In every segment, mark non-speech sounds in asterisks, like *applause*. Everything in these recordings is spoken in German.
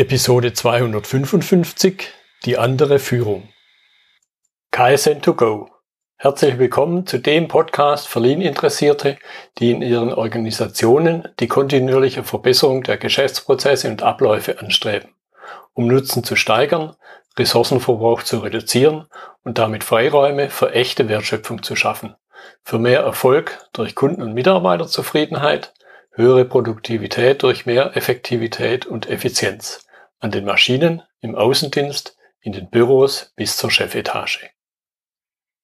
Episode 255 Die andere Führung. KSN2Go. Herzlich willkommen zu dem Podcast für Lean-Interessierte, die in ihren Organisationen die kontinuierliche Verbesserung der Geschäftsprozesse und Abläufe anstreben, um Nutzen zu steigern, Ressourcenverbrauch zu reduzieren und damit Freiräume für echte Wertschöpfung zu schaffen, für mehr Erfolg durch Kunden- und Mitarbeiterzufriedenheit, höhere Produktivität durch mehr Effektivität und Effizienz an den Maschinen, im Außendienst, in den Büros bis zur Chefetage.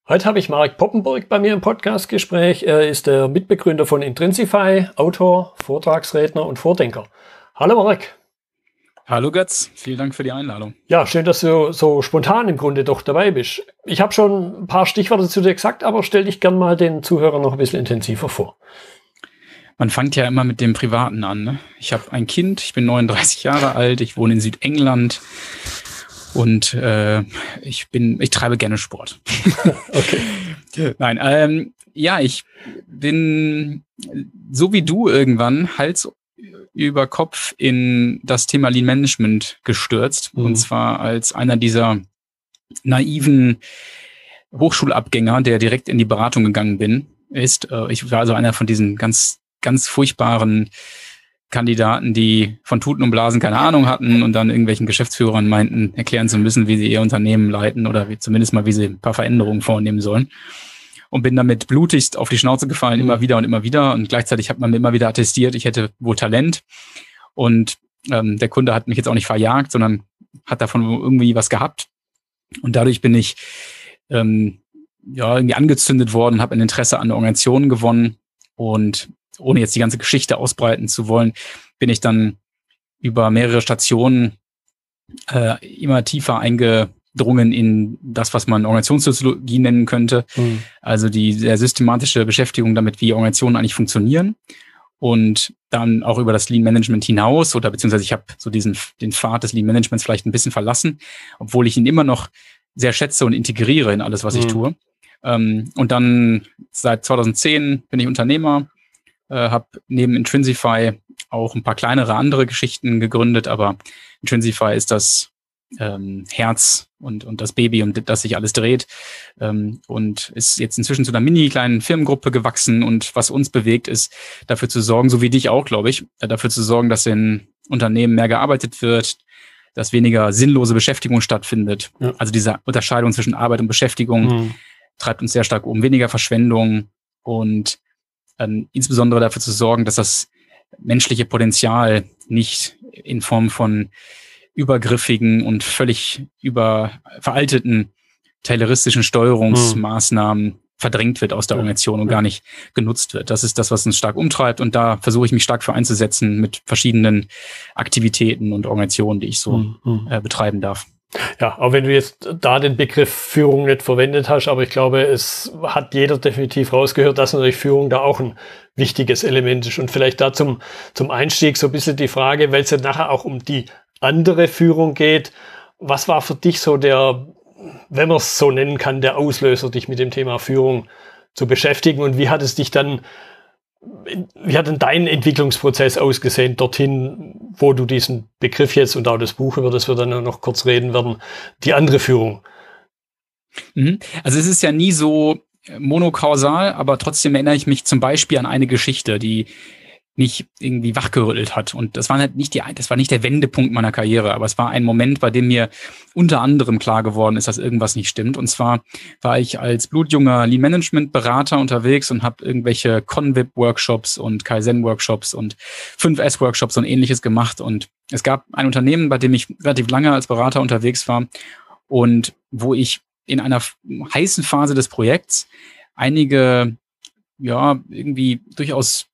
Heute habe ich Marek Poppenburg bei mir im Podcastgespräch. Er ist der Mitbegründer von Intrinsify, Autor, Vortragsredner und Vordenker. Hallo Marek. Hallo Götz, vielen Dank für die Einladung. Ja, schön, dass du so spontan im Grunde doch dabei bist. Ich habe schon ein paar Stichworte zu dir gesagt, aber stell dich gern mal den Zuhörern noch ein bisschen intensiver vor man fängt ja immer mit dem Privaten an. Ne? Ich habe ein Kind, ich bin 39 Jahre alt, ich wohne in Südengland und äh, ich bin, ich treibe gerne Sport. *laughs* okay. *laughs* Nein, ähm, ja, ich bin so wie du irgendwann Hals über Kopf in das Thema Lean Management gestürzt. Mhm. Und zwar als einer dieser naiven Hochschulabgänger, der direkt in die Beratung gegangen bin, ist. Äh, ich war also einer von diesen ganz ganz furchtbaren Kandidaten, die von Tuten und Blasen keine Ahnung hatten und dann irgendwelchen Geschäftsführern meinten, erklären zu müssen, wie sie ihr Unternehmen leiten oder wie, zumindest mal, wie sie ein paar Veränderungen vornehmen sollen. Und bin damit blutigst auf die Schnauze gefallen, immer wieder und immer wieder. Und gleichzeitig hat man mir immer wieder attestiert, ich hätte wohl Talent. Und ähm, der Kunde hat mich jetzt auch nicht verjagt, sondern hat davon irgendwie was gehabt. Und dadurch bin ich ähm, ja irgendwie angezündet worden, habe ein Interesse an der Organisation gewonnen und ohne jetzt die ganze Geschichte ausbreiten zu wollen, bin ich dann über mehrere Stationen äh, immer tiefer eingedrungen in das, was man Organisationssoziologie nennen könnte. Mhm. Also die sehr systematische Beschäftigung damit, wie Organisationen eigentlich funktionieren. Und dann auch über das Lean Management hinaus oder beziehungsweise ich habe so diesen den Pfad des Lean Managements vielleicht ein bisschen verlassen, obwohl ich ihn immer noch sehr schätze und integriere in alles, was mhm. ich tue. Ähm, und dann seit 2010 bin ich Unternehmer, äh, habe neben Intrinsify auch ein paar kleinere andere Geschichten gegründet, aber Intrinsify ist das ähm, Herz und, und das Baby, um das sich alles dreht. Ähm, und ist jetzt inzwischen zu einer mini kleinen Firmengruppe gewachsen. Und was uns bewegt, ist dafür zu sorgen, so wie dich auch, glaube ich, äh, dafür zu sorgen, dass in Unternehmen mehr gearbeitet wird, dass weniger sinnlose Beschäftigung stattfindet. Ja. Also diese Unterscheidung zwischen Arbeit und Beschäftigung mhm. treibt uns sehr stark um. Weniger Verschwendung und ähm, insbesondere dafür zu sorgen, dass das menschliche Potenzial nicht in Form von übergriffigen und völlig über veralteten tayloristischen Steuerungsmaßnahmen hm. verdrängt wird aus der Organisation und gar nicht genutzt wird. Das ist das, was uns stark umtreibt und da versuche ich mich stark für einzusetzen mit verschiedenen Aktivitäten und Organisationen, die ich so hm. äh, betreiben darf. Ja, auch wenn du jetzt da den Begriff Führung nicht verwendet hast, aber ich glaube, es hat jeder definitiv rausgehört, dass natürlich Führung da auch ein wichtiges Element ist. Und vielleicht da zum, zum Einstieg so ein bisschen die Frage, weil es ja nachher auch um die andere Führung geht. Was war für dich so der, wenn man es so nennen kann, der Auslöser, dich mit dem Thema Führung zu beschäftigen? Und wie hat es dich dann wie hat denn dein Entwicklungsprozess ausgesehen dorthin, wo du diesen Begriff jetzt und auch das Buch, über das wir dann noch kurz reden werden, die andere Führung? Mhm. Also es ist ja nie so monokausal, aber trotzdem erinnere ich mich zum Beispiel an eine Geschichte, die nicht irgendwie wachgerüttelt hat. Und das war halt nicht die, das war nicht der Wendepunkt meiner Karriere, aber es war ein Moment, bei dem mir unter anderem klar geworden ist, dass irgendwas nicht stimmt. Und zwar war ich als blutjunger Lean Management Berater unterwegs und habe irgendwelche Convip Workshops und Kaizen Workshops und 5S Workshops und ähnliches gemacht. Und es gab ein Unternehmen, bei dem ich relativ lange als Berater unterwegs war und wo ich in einer heißen Phase des Projekts einige ja, irgendwie durchaus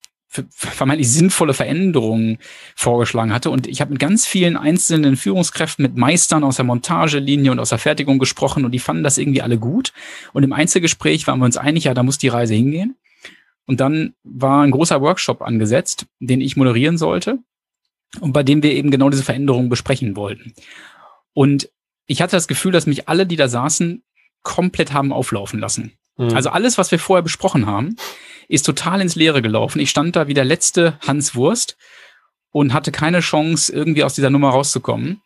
vermeintlich sinnvolle Veränderungen vorgeschlagen hatte. Und ich habe mit ganz vielen einzelnen Führungskräften, mit Meistern aus der Montagelinie und aus der Fertigung gesprochen und die fanden das irgendwie alle gut. Und im Einzelgespräch waren wir uns einig, ja, da muss die Reise hingehen. Und dann war ein großer Workshop angesetzt, den ich moderieren sollte und bei dem wir eben genau diese Veränderungen besprechen wollten. Und ich hatte das Gefühl, dass mich alle, die da saßen, komplett haben auflaufen lassen. Mhm. Also alles, was wir vorher besprochen haben, ist total ins Leere gelaufen. Ich stand da wie der letzte Hans Wurst und hatte keine Chance, irgendwie aus dieser Nummer rauszukommen.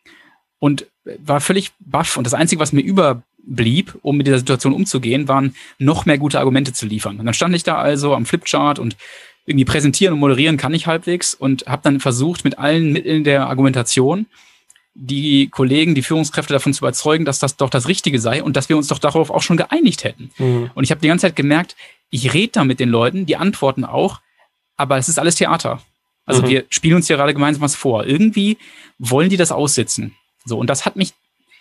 Und war völlig baff. Und das Einzige, was mir überblieb, um mit dieser Situation umzugehen, waren noch mehr gute Argumente zu liefern. Und dann stand ich da also am Flipchart und irgendwie präsentieren und moderieren kann ich halbwegs und habe dann versucht, mit allen Mitteln der Argumentation die Kollegen, die Führungskräfte davon zu überzeugen, dass das doch das Richtige sei und dass wir uns doch darauf auch schon geeinigt hätten. Mhm. Und ich habe die ganze Zeit gemerkt, ich rede da mit den Leuten, die antworten auch, aber es ist alles Theater. Also mhm. wir spielen uns hier gerade gemeinsam was vor. Irgendwie wollen die das aussitzen. So, und das hat mich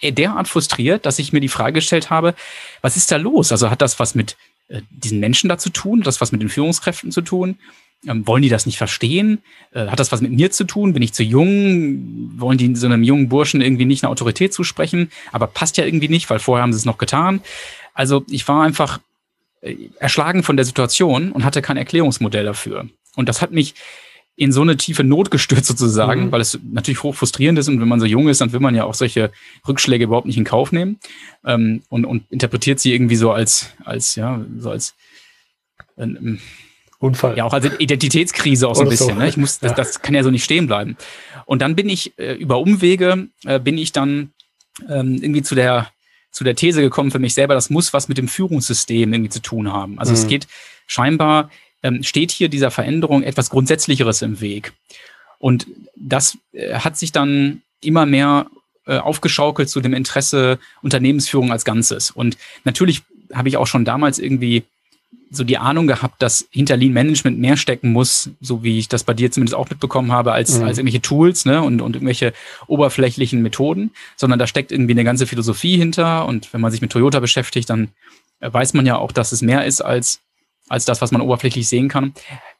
derart frustriert, dass ich mir die Frage gestellt habe, was ist da los? Also hat das was mit äh, diesen Menschen da zu tun? Hat das was mit den Führungskräften zu tun? Ähm, wollen die das nicht verstehen? Äh, hat das was mit mir zu tun? Bin ich zu jung? Wollen die so einem jungen Burschen irgendwie nicht eine Autorität zusprechen? Aber passt ja irgendwie nicht, weil vorher haben sie es noch getan. Also ich war einfach äh, erschlagen von der Situation und hatte kein Erklärungsmodell dafür. Und das hat mich in so eine tiefe Not gestürzt sozusagen, mhm. weil es natürlich hoch frustrierend ist und wenn man so jung ist, dann will man ja auch solche Rückschläge überhaupt nicht in Kauf nehmen ähm, und, und interpretiert sie irgendwie so als, als ja, so als ähm, Unfall. Ja, auch als Identitätskrise auch so ein bisschen. So. Ne? Ich muss, das, ja. das kann ja so nicht stehen bleiben. Und dann bin ich äh, über Umwege äh, bin ich dann ähm, irgendwie zu der zu der These gekommen für mich selber, das muss was mit dem Führungssystem irgendwie zu tun haben. Also mhm. es geht scheinbar ähm, steht hier dieser Veränderung etwas Grundsätzlicheres im Weg. Und das äh, hat sich dann immer mehr äh, aufgeschaukelt zu dem Interesse Unternehmensführung als Ganzes. Und natürlich habe ich auch schon damals irgendwie so die Ahnung gehabt, dass hinter Lean Management mehr stecken muss, so wie ich das bei dir zumindest auch mitbekommen habe, als, mhm. als irgendwelche Tools ne, und, und irgendwelche oberflächlichen Methoden, sondern da steckt irgendwie eine ganze Philosophie hinter. Und wenn man sich mit Toyota beschäftigt, dann äh, weiß man ja auch, dass es mehr ist als als das, was man oberflächlich sehen kann.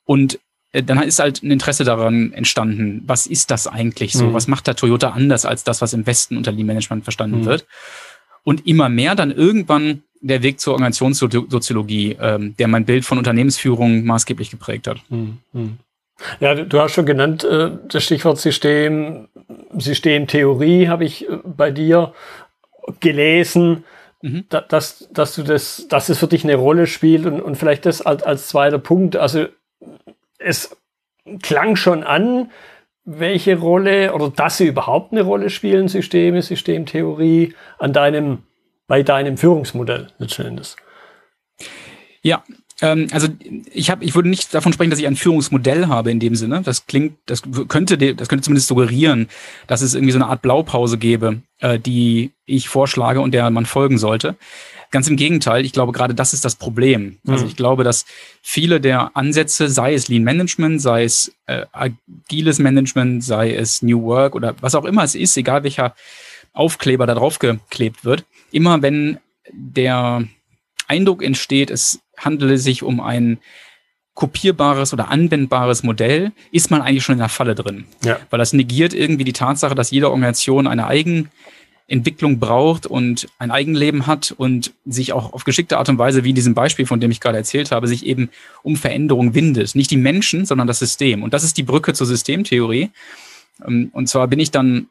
Und äh, dann ist halt ein Interesse daran entstanden, was ist das eigentlich so? Mhm. Was macht der Toyota anders als das, was im Westen unter Lean Management verstanden mhm. wird? Und immer mehr dann irgendwann der Weg zur Organisationssoziologie, ähm, der mein Bild von Unternehmensführung maßgeblich geprägt hat. Mhm. mhm. Ja, du hast schon genannt, äh, das Stichwort System, Systemtheorie habe ich äh, bei dir gelesen mhm. da, dass, dass du das, dass es für dich eine Rolle spielt und, und vielleicht das als, als zweiter Punkt. Also es klang schon an, welche Rolle oder dass sie überhaupt eine Rolle spielen, Systeme, Systemtheorie, an deinem, bei deinem Führungsmodell letzten Endes. Ja, ähm, also ich habe, ich würde nicht davon sprechen, dass ich ein Führungsmodell habe in dem Sinne. Das klingt, das könnte, das könnte zumindest suggerieren, dass es irgendwie so eine Art Blaupause gäbe, äh, die ich vorschlage und der man folgen sollte. Ganz im Gegenteil, ich glaube, gerade das ist das Problem. Also mhm. ich glaube, dass viele der Ansätze, sei es Lean Management, sei es äh, agiles Management, sei es New Work oder was auch immer es ist, egal welcher Aufkleber da drauf geklebt wird, immer wenn der Eindruck entsteht, es handele sich um ein kopierbares oder anwendbares Modell, ist man eigentlich schon in der Falle drin. Ja. Weil das negiert irgendwie die Tatsache, dass jede Organisation eine Eigenentwicklung braucht und ein Eigenleben hat und sich auch auf geschickte Art und Weise, wie in diesem Beispiel, von dem ich gerade erzählt habe, sich eben um Veränderung windet. Nicht die Menschen, sondern das System. Und das ist die Brücke zur Systemtheorie. Ähm, und zwar bin ich dann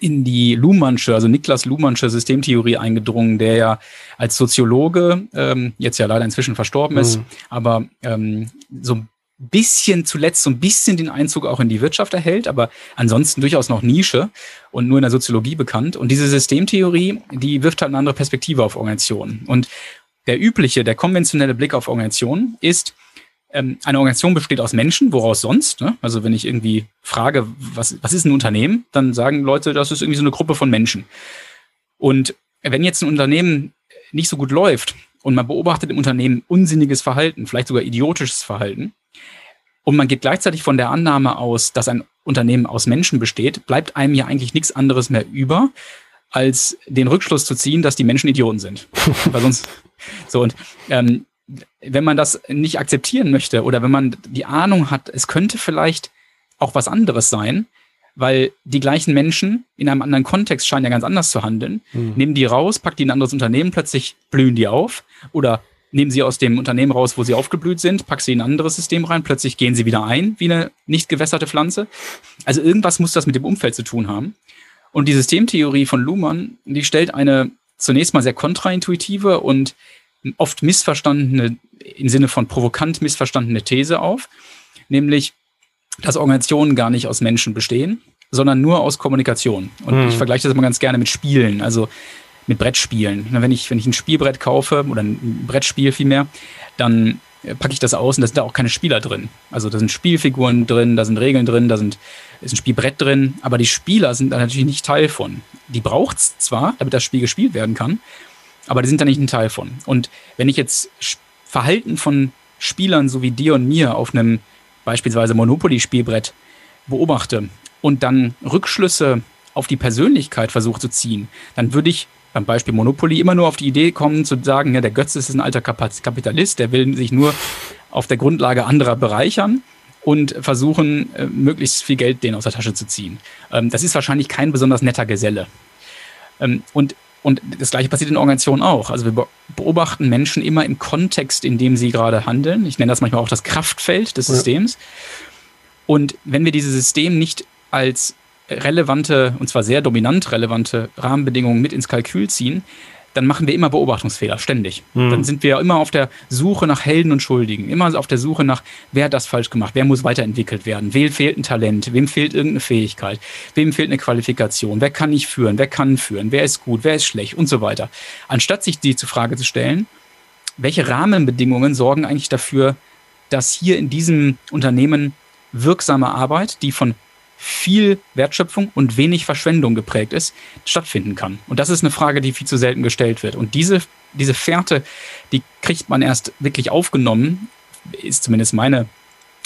in die Luhmannsche, also Niklas Luhmannsche Systemtheorie eingedrungen, der ja als Soziologe ähm, jetzt ja leider inzwischen verstorben ist, mhm. aber ähm, so ein bisschen zuletzt so ein bisschen den Einzug auch in die Wirtschaft erhält, aber ansonsten durchaus noch Nische und nur in der Soziologie bekannt. Und diese Systemtheorie, die wirft halt eine andere Perspektive auf Organisationen. Und der übliche, der konventionelle Blick auf Organisationen ist, ähm, eine Organisation besteht aus Menschen, woraus sonst? Ne? Also wenn ich irgendwie frage, was, was ist ein Unternehmen, dann sagen Leute, das ist irgendwie so eine Gruppe von Menschen. Und wenn jetzt ein Unternehmen nicht so gut läuft und man beobachtet im Unternehmen unsinniges Verhalten, vielleicht sogar idiotisches Verhalten, und man geht gleichzeitig von der Annahme aus, dass ein Unternehmen aus Menschen besteht, bleibt einem ja eigentlich nichts anderes mehr über, als den Rückschluss zu ziehen, dass die Menschen Idioten sind. *laughs* Weil sonst, so und ähm, wenn man das nicht akzeptieren möchte oder wenn man die Ahnung hat, es könnte vielleicht auch was anderes sein, weil die gleichen Menschen in einem anderen Kontext scheinen ja ganz anders zu handeln, mhm. nehmen die raus, packen die in ein anderes Unternehmen, plötzlich blühen die auf oder nehmen sie aus dem Unternehmen raus, wo sie aufgeblüht sind, packen sie in ein anderes System rein, plötzlich gehen sie wieder ein wie eine nicht gewässerte Pflanze. Also irgendwas muss das mit dem Umfeld zu tun haben. Und die Systemtheorie von Luhmann, die stellt eine zunächst mal sehr kontraintuitive und oft missverstandene, im Sinne von provokant missverstandene These auf, nämlich dass Organisationen gar nicht aus Menschen bestehen, sondern nur aus Kommunikation. Und mhm. ich vergleiche das immer ganz gerne mit Spielen, also mit Brettspielen. Wenn ich, wenn ich ein Spielbrett kaufe oder ein Brettspiel vielmehr, dann packe ich das aus und da sind da auch keine Spieler drin. Also da sind Spielfiguren drin, da sind Regeln drin, da sind, ist ein Spielbrett drin, aber die Spieler sind da natürlich nicht Teil von. Die braucht es zwar, damit das Spiel gespielt werden kann, aber die sind da nicht ein Teil von. Und wenn ich jetzt Verhalten von Spielern so wie dir und mir auf einem beispielsweise Monopoly-Spielbrett beobachte und dann Rückschlüsse auf die Persönlichkeit versuche zu ziehen, dann würde ich beim Beispiel Monopoly immer nur auf die Idee kommen zu sagen, ja, der Götz ist ein alter Kapitalist, der will sich nur auf der Grundlage anderer bereichern und versuchen, äh, möglichst viel Geld denen aus der Tasche zu ziehen. Ähm, das ist wahrscheinlich kein besonders netter Geselle. Ähm, und und das gleiche passiert in Organisationen auch. Also wir beobachten Menschen immer im Kontext, in dem sie gerade handeln. Ich nenne das manchmal auch das Kraftfeld des Systems. Und wenn wir dieses System nicht als relevante, und zwar sehr dominant relevante Rahmenbedingungen mit ins Kalkül ziehen, dann machen wir immer Beobachtungsfehler, ständig. Mhm. Dann sind wir immer auf der Suche nach Helden und Schuldigen, immer auf der Suche nach, wer hat das falsch gemacht, wer muss weiterentwickelt werden, wem fehlt ein Talent, wem fehlt irgendeine Fähigkeit, wem fehlt eine Qualifikation, wer kann nicht führen, wer kann führen, wer ist gut, wer ist schlecht und so weiter. Anstatt sich die zur Frage zu stellen, welche Rahmenbedingungen sorgen eigentlich dafür, dass hier in diesem Unternehmen wirksame Arbeit, die von viel Wertschöpfung und wenig Verschwendung geprägt ist, stattfinden kann. Und das ist eine Frage, die viel zu selten gestellt wird. Und diese, diese Fährte, die kriegt man erst wirklich aufgenommen, ist zumindest meine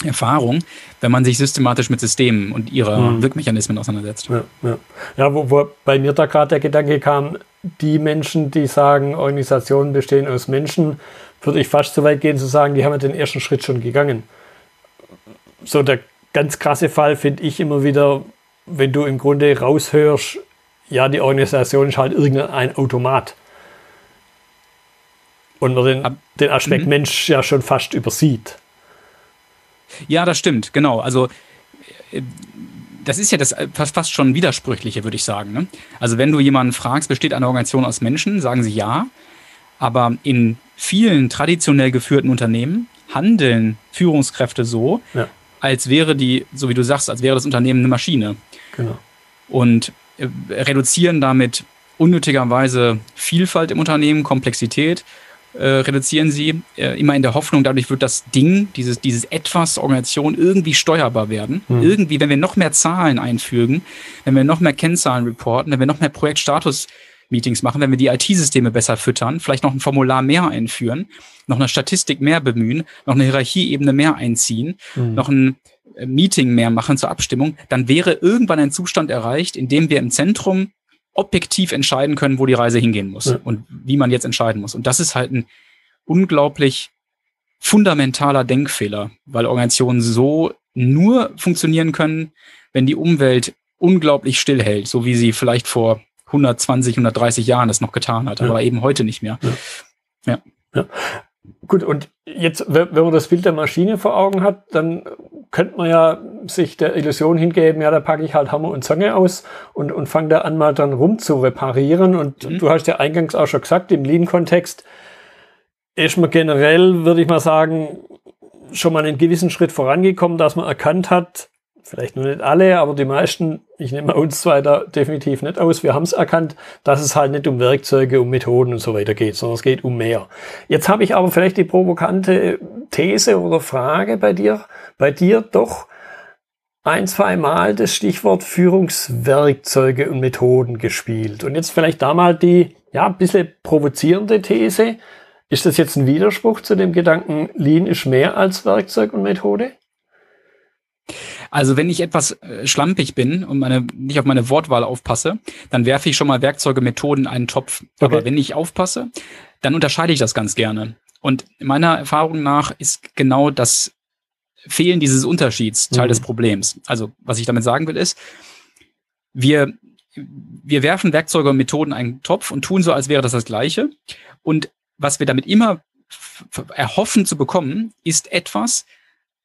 Erfahrung, wenn man sich systematisch mit Systemen und ihrer mhm. Wirkmechanismen auseinandersetzt. Ja, ja. ja wo, wo bei mir da gerade der Gedanke kam, die Menschen, die sagen, Organisationen bestehen aus Menschen, würde ich fast so weit gehen zu sagen, die haben ja den ersten Schritt schon gegangen. So der ganz krasse Fall finde ich immer wieder, wenn du im Grunde raushörst, ja, die Organisation ist halt irgendein Automat. Und man den, den Aspekt mhm. Mensch ja schon fast übersieht. Ja, das stimmt, genau. Also äh, das ist ja das äh, fast schon widersprüchliche, würde ich sagen. Ne? Also wenn du jemanden fragst, besteht eine Organisation aus Menschen, sagen sie ja. Aber in vielen traditionell geführten Unternehmen handeln Führungskräfte so, ja als wäre die, so wie du sagst, als wäre das Unternehmen eine Maschine. Genau. Und äh, reduzieren damit unnötigerweise Vielfalt im Unternehmen, Komplexität, äh, reduzieren sie äh, immer in der Hoffnung, dadurch wird das Ding, dieses, dieses etwas Organisation irgendwie steuerbar werden. Mhm. Irgendwie, wenn wir noch mehr Zahlen einfügen, wenn wir noch mehr Kennzahlen reporten, wenn wir noch mehr Projektstatus Meetings machen, wenn wir die IT-Systeme besser füttern, vielleicht noch ein Formular mehr einführen, noch eine Statistik mehr bemühen, noch eine Hierarchieebene mehr einziehen, mhm. noch ein äh, Meeting mehr machen zur Abstimmung, dann wäre irgendwann ein Zustand erreicht, in dem wir im Zentrum objektiv entscheiden können, wo die Reise hingehen muss ja. und wie man jetzt entscheiden muss. Und das ist halt ein unglaublich fundamentaler Denkfehler, weil Organisationen so nur funktionieren können, wenn die Umwelt unglaublich stillhält, so wie sie vielleicht vor 120, 130 Jahren das noch getan hat, ja. aber eben heute nicht mehr. Ja. ja. Gut, und jetzt, wenn man das Bild der Maschine vor Augen hat, dann könnte man ja sich der Illusion hingeben, ja, da packe ich halt Hammer und Zange aus und, und fange da an, mal dann rum zu reparieren. Und mhm. du hast ja eingangs auch schon gesagt, im Lean-Kontext ist man generell, würde ich mal sagen, schon mal einen gewissen Schritt vorangekommen, dass man erkannt hat, vielleicht nur nicht alle, aber die meisten, ich nehme uns zwei da definitiv nicht aus, wir haben es erkannt, dass es halt nicht um Werkzeuge, um Methoden und so weiter geht, sondern es geht um mehr. Jetzt habe ich aber vielleicht die provokante These oder Frage bei dir, bei dir doch ein, zwei Mal das Stichwort Führungswerkzeuge und Methoden gespielt. Und jetzt vielleicht da mal die, ja, ein bisschen provozierende These. Ist das jetzt ein Widerspruch zu dem Gedanken, Lean ist mehr als Werkzeug und Methode? Also wenn ich etwas äh, schlampig bin und meine, nicht auf meine Wortwahl aufpasse, dann werfe ich schon mal Werkzeuge, Methoden in einen Topf. Okay. Aber wenn ich aufpasse, dann unterscheide ich das ganz gerne. Und meiner Erfahrung nach ist genau das Fehlen dieses Unterschieds Teil mhm. des Problems. Also was ich damit sagen will ist, wir, wir werfen Werkzeuge und Methoden in einen Topf und tun so, als wäre das das Gleiche. Und was wir damit immer erhoffen zu bekommen, ist etwas,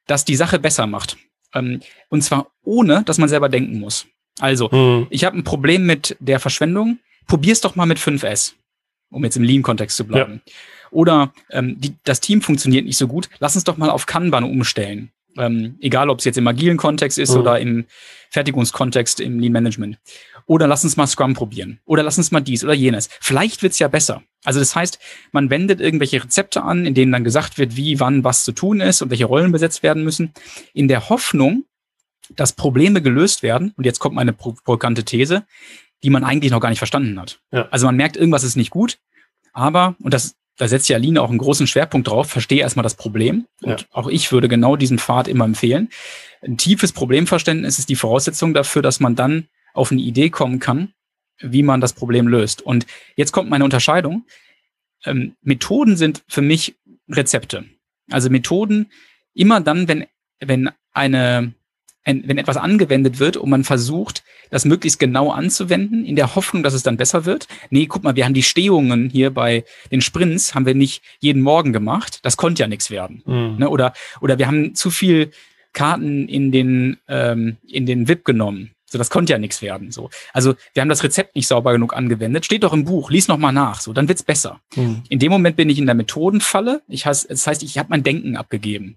das die Sache besser macht. Ähm, und zwar ohne, dass man selber denken muss. Also, mhm. ich habe ein Problem mit der Verschwendung. Probier's doch mal mit 5S, um jetzt im Lean-Kontext zu bleiben. Ja. Oder ähm, die, das Team funktioniert nicht so gut. Lass uns doch mal auf Kanban umstellen. Ähm, egal, ob es jetzt im agilen Kontext ist mhm. oder im Fertigungskontext im Lean Management. Oder lass uns mal Scrum probieren. Oder lass uns mal dies oder jenes. Vielleicht wird's ja besser. Also das heißt, man wendet irgendwelche Rezepte an, in denen dann gesagt wird, wie, wann, was zu tun ist und welche Rollen besetzt werden müssen, in der Hoffnung, dass Probleme gelöst werden. Und jetzt kommt meine provokante These, die man eigentlich noch gar nicht verstanden hat. Ja. Also man merkt, irgendwas ist nicht gut, aber, und das, da setzt ja Aline auch einen großen Schwerpunkt drauf, verstehe erstmal das Problem. Und ja. auch ich würde genau diesen Pfad immer empfehlen. Ein tiefes Problemverständnis ist die Voraussetzung dafür, dass man dann auf eine Idee kommen kann, wie man das Problem löst. Und jetzt kommt meine Unterscheidung. Ähm, Methoden sind für mich Rezepte. Also Methoden immer dann, wenn, wenn eine, wenn etwas angewendet wird und man versucht, das möglichst genau anzuwenden, in der Hoffnung, dass es dann besser wird. Nee, guck mal, wir haben die Stehungen hier bei den Sprints, haben wir nicht jeden Morgen gemacht. Das konnte ja nichts werden. Mhm. Ne? Oder, oder wir haben zu viel Karten in den, ähm, in den VIP genommen. So, das konnte ja nichts werden. So, also wir haben das Rezept nicht sauber genug angewendet. Steht doch im Buch, lies noch mal nach. So, dann wird's besser. Mhm. In dem Moment bin ich in der Methodenfalle. Ich has, das heißt, ich habe mein Denken abgegeben.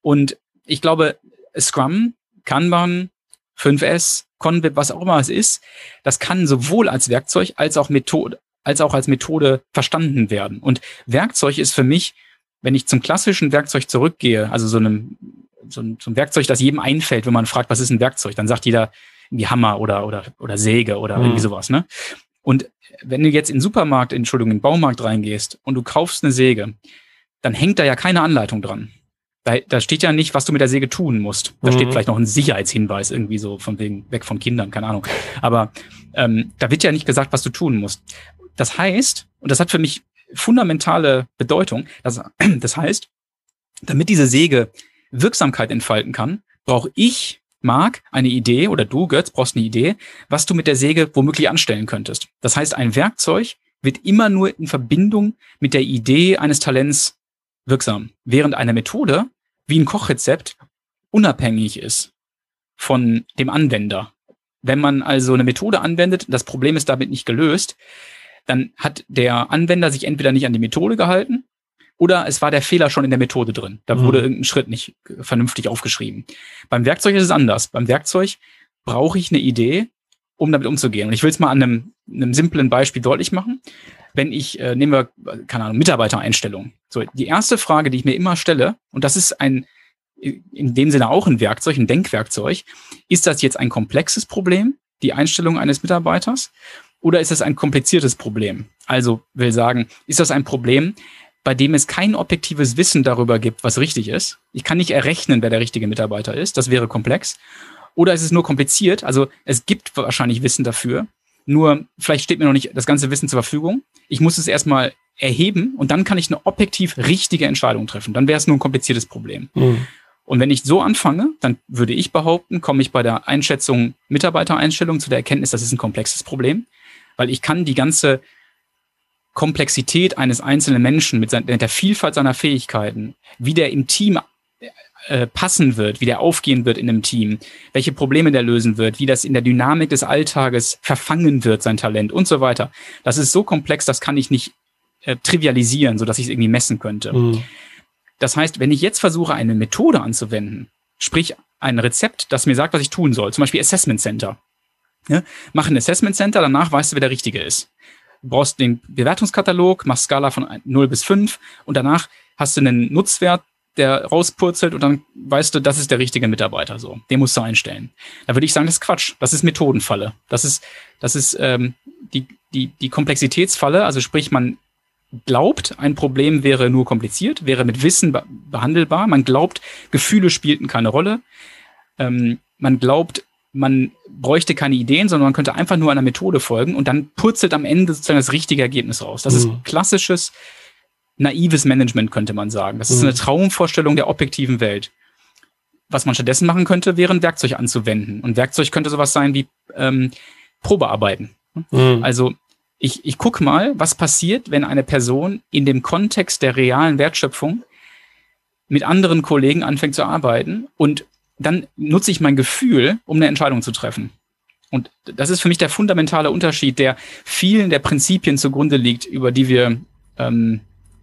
Und ich glaube, Scrum, Kanban, 5S, Convip, was auch immer es ist, das kann sowohl als Werkzeug als auch Methode, als auch als Methode verstanden werden. Und Werkzeug ist für mich, wenn ich zum klassischen Werkzeug zurückgehe, also so einem so ein, so ein Werkzeug, das jedem einfällt, wenn man fragt, was ist ein Werkzeug, dann sagt jeder, irgendwie Hammer oder, oder, oder Säge oder mhm. irgendwie sowas, ne? Und wenn du jetzt in den Supermarkt, Entschuldigung, in den Baumarkt reingehst und du kaufst eine Säge, dann hängt da ja keine Anleitung dran. Da, da steht ja nicht, was du mit der Säge tun musst. Da mhm. steht vielleicht noch ein Sicherheitshinweis irgendwie so von wegen weg von Kindern, keine Ahnung. Aber ähm, da wird ja nicht gesagt, was du tun musst. Das heißt, und das hat für mich fundamentale Bedeutung, das, *clears throat* das heißt, damit diese Säge Wirksamkeit entfalten kann, brauche ich Marc, eine Idee oder du, Götz, brauchst eine Idee, was du mit der Säge womöglich anstellen könntest. Das heißt, ein Werkzeug wird immer nur in Verbindung mit der Idee eines Talents wirksam, während eine Methode wie ein Kochrezept unabhängig ist von dem Anwender. Wenn man also eine Methode anwendet, das Problem ist damit nicht gelöst, dann hat der Anwender sich entweder nicht an die Methode gehalten oder es war der Fehler schon in der Methode drin. Da mhm. wurde irgendein Schritt nicht vernünftig aufgeschrieben. Beim Werkzeug ist es anders. Beim Werkzeug brauche ich eine Idee, um damit umzugehen. Und ich will es mal an einem, einem simplen Beispiel deutlich machen. Wenn ich, äh, nehmen wir, keine Ahnung, Mitarbeitereinstellung. So, die erste Frage, die ich mir immer stelle, und das ist ein, in dem Sinne auch ein Werkzeug, ein Denkwerkzeug, ist das jetzt ein komplexes Problem, die Einstellung eines Mitarbeiters? Oder ist das ein kompliziertes Problem? Also will sagen, ist das ein Problem, bei dem es kein objektives Wissen darüber gibt, was richtig ist. Ich kann nicht errechnen, wer der richtige Mitarbeiter ist. Das wäre komplex. Oder ist es nur kompliziert? Also es gibt wahrscheinlich Wissen dafür. Nur vielleicht steht mir noch nicht das ganze Wissen zur Verfügung. Ich muss es erstmal erheben und dann kann ich eine objektiv richtige Entscheidung treffen. Dann wäre es nur ein kompliziertes Problem. Mhm. Und wenn ich so anfange, dann würde ich behaupten, komme ich bei der Einschätzung Mitarbeitereinstellung zu der Erkenntnis, das ist ein komplexes Problem, weil ich kann die ganze Komplexität eines einzelnen Menschen mit, der Vielfalt seiner Fähigkeiten, wie der im Team äh, passen wird, wie der aufgehen wird in einem Team, welche Probleme der lösen wird, wie das in der Dynamik des Alltages verfangen wird, sein Talent und so weiter. Das ist so komplex, das kann ich nicht äh, trivialisieren, so dass ich es irgendwie messen könnte. Mhm. Das heißt, wenn ich jetzt versuche, eine Methode anzuwenden, sprich ein Rezept, das mir sagt, was ich tun soll, zum Beispiel Assessment Center. Ja, mach ein Assessment Center, danach weißt du, wer der Richtige ist brauchst den Bewertungskatalog, machst Skala von 0 bis 5 und danach hast du einen Nutzwert, der rauspurzelt und dann weißt du, das ist der richtige Mitarbeiter. So, den musst du einstellen. Da würde ich sagen, das ist Quatsch. Das ist Methodenfalle. Das ist, das ist ähm, die, die, die Komplexitätsfalle. Also sprich, man glaubt, ein Problem wäre nur kompliziert, wäre mit Wissen behandelbar. Man glaubt, Gefühle spielten keine Rolle. Ähm, man glaubt, man bräuchte keine Ideen, sondern man könnte einfach nur einer Methode folgen und dann purzelt am Ende sozusagen das richtige Ergebnis raus. Das mhm. ist klassisches, naives Management, könnte man sagen. Das mhm. ist eine Traumvorstellung der objektiven Welt. Was man stattdessen machen könnte, wäre ein Werkzeug anzuwenden. Und Werkzeug könnte sowas sein wie ähm, Probearbeiten. Mhm. Also ich, ich guck mal, was passiert, wenn eine Person in dem Kontext der realen Wertschöpfung mit anderen Kollegen anfängt zu arbeiten und dann nutze ich mein Gefühl, um eine Entscheidung zu treffen. Und das ist für mich der fundamentale Unterschied, der vielen der Prinzipien zugrunde liegt, über die wir ähm,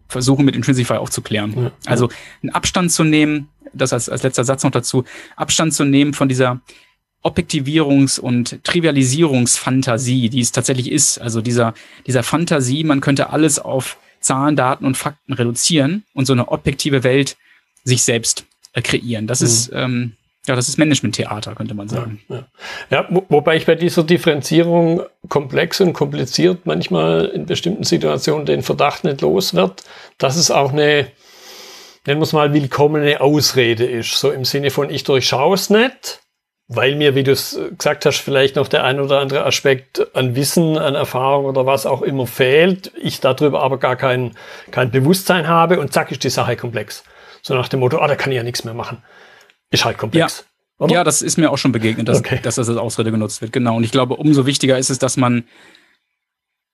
versuchen mit Intrinsify aufzuklären. Ja, also einen Abstand zu nehmen, das als, als letzter Satz noch dazu, Abstand zu nehmen von dieser Objektivierungs- und Trivialisierungsfantasie, die es tatsächlich ist. Also dieser, dieser Fantasie, man könnte alles auf Zahlen, Daten und Fakten reduzieren und so eine objektive Welt sich selbst äh, kreieren. Das mhm. ist, ähm, ja, das ist Management-Theater, könnte man sagen. Ja, ja. ja, wobei ich bei dieser Differenzierung komplex und kompliziert manchmal in bestimmten Situationen den Verdacht nicht los wird, dass es auch eine, nennen wir es mal, willkommene Ausrede ist. So im Sinne von, ich durchschaue es nicht, weil mir, wie du es gesagt hast, vielleicht noch der ein oder andere Aspekt an Wissen, an Erfahrung oder was auch immer fehlt, ich darüber aber gar kein, kein Bewusstsein habe und zack ist die Sache komplex. So nach dem Motto, ah, da kann ich ja nichts mehr machen. Ist halt komplex. Ja. Ja, das ist mir auch schon begegnet, dass, okay. dass das als Ausrede genutzt wird. Genau. Und ich glaube, umso wichtiger ist es, dass man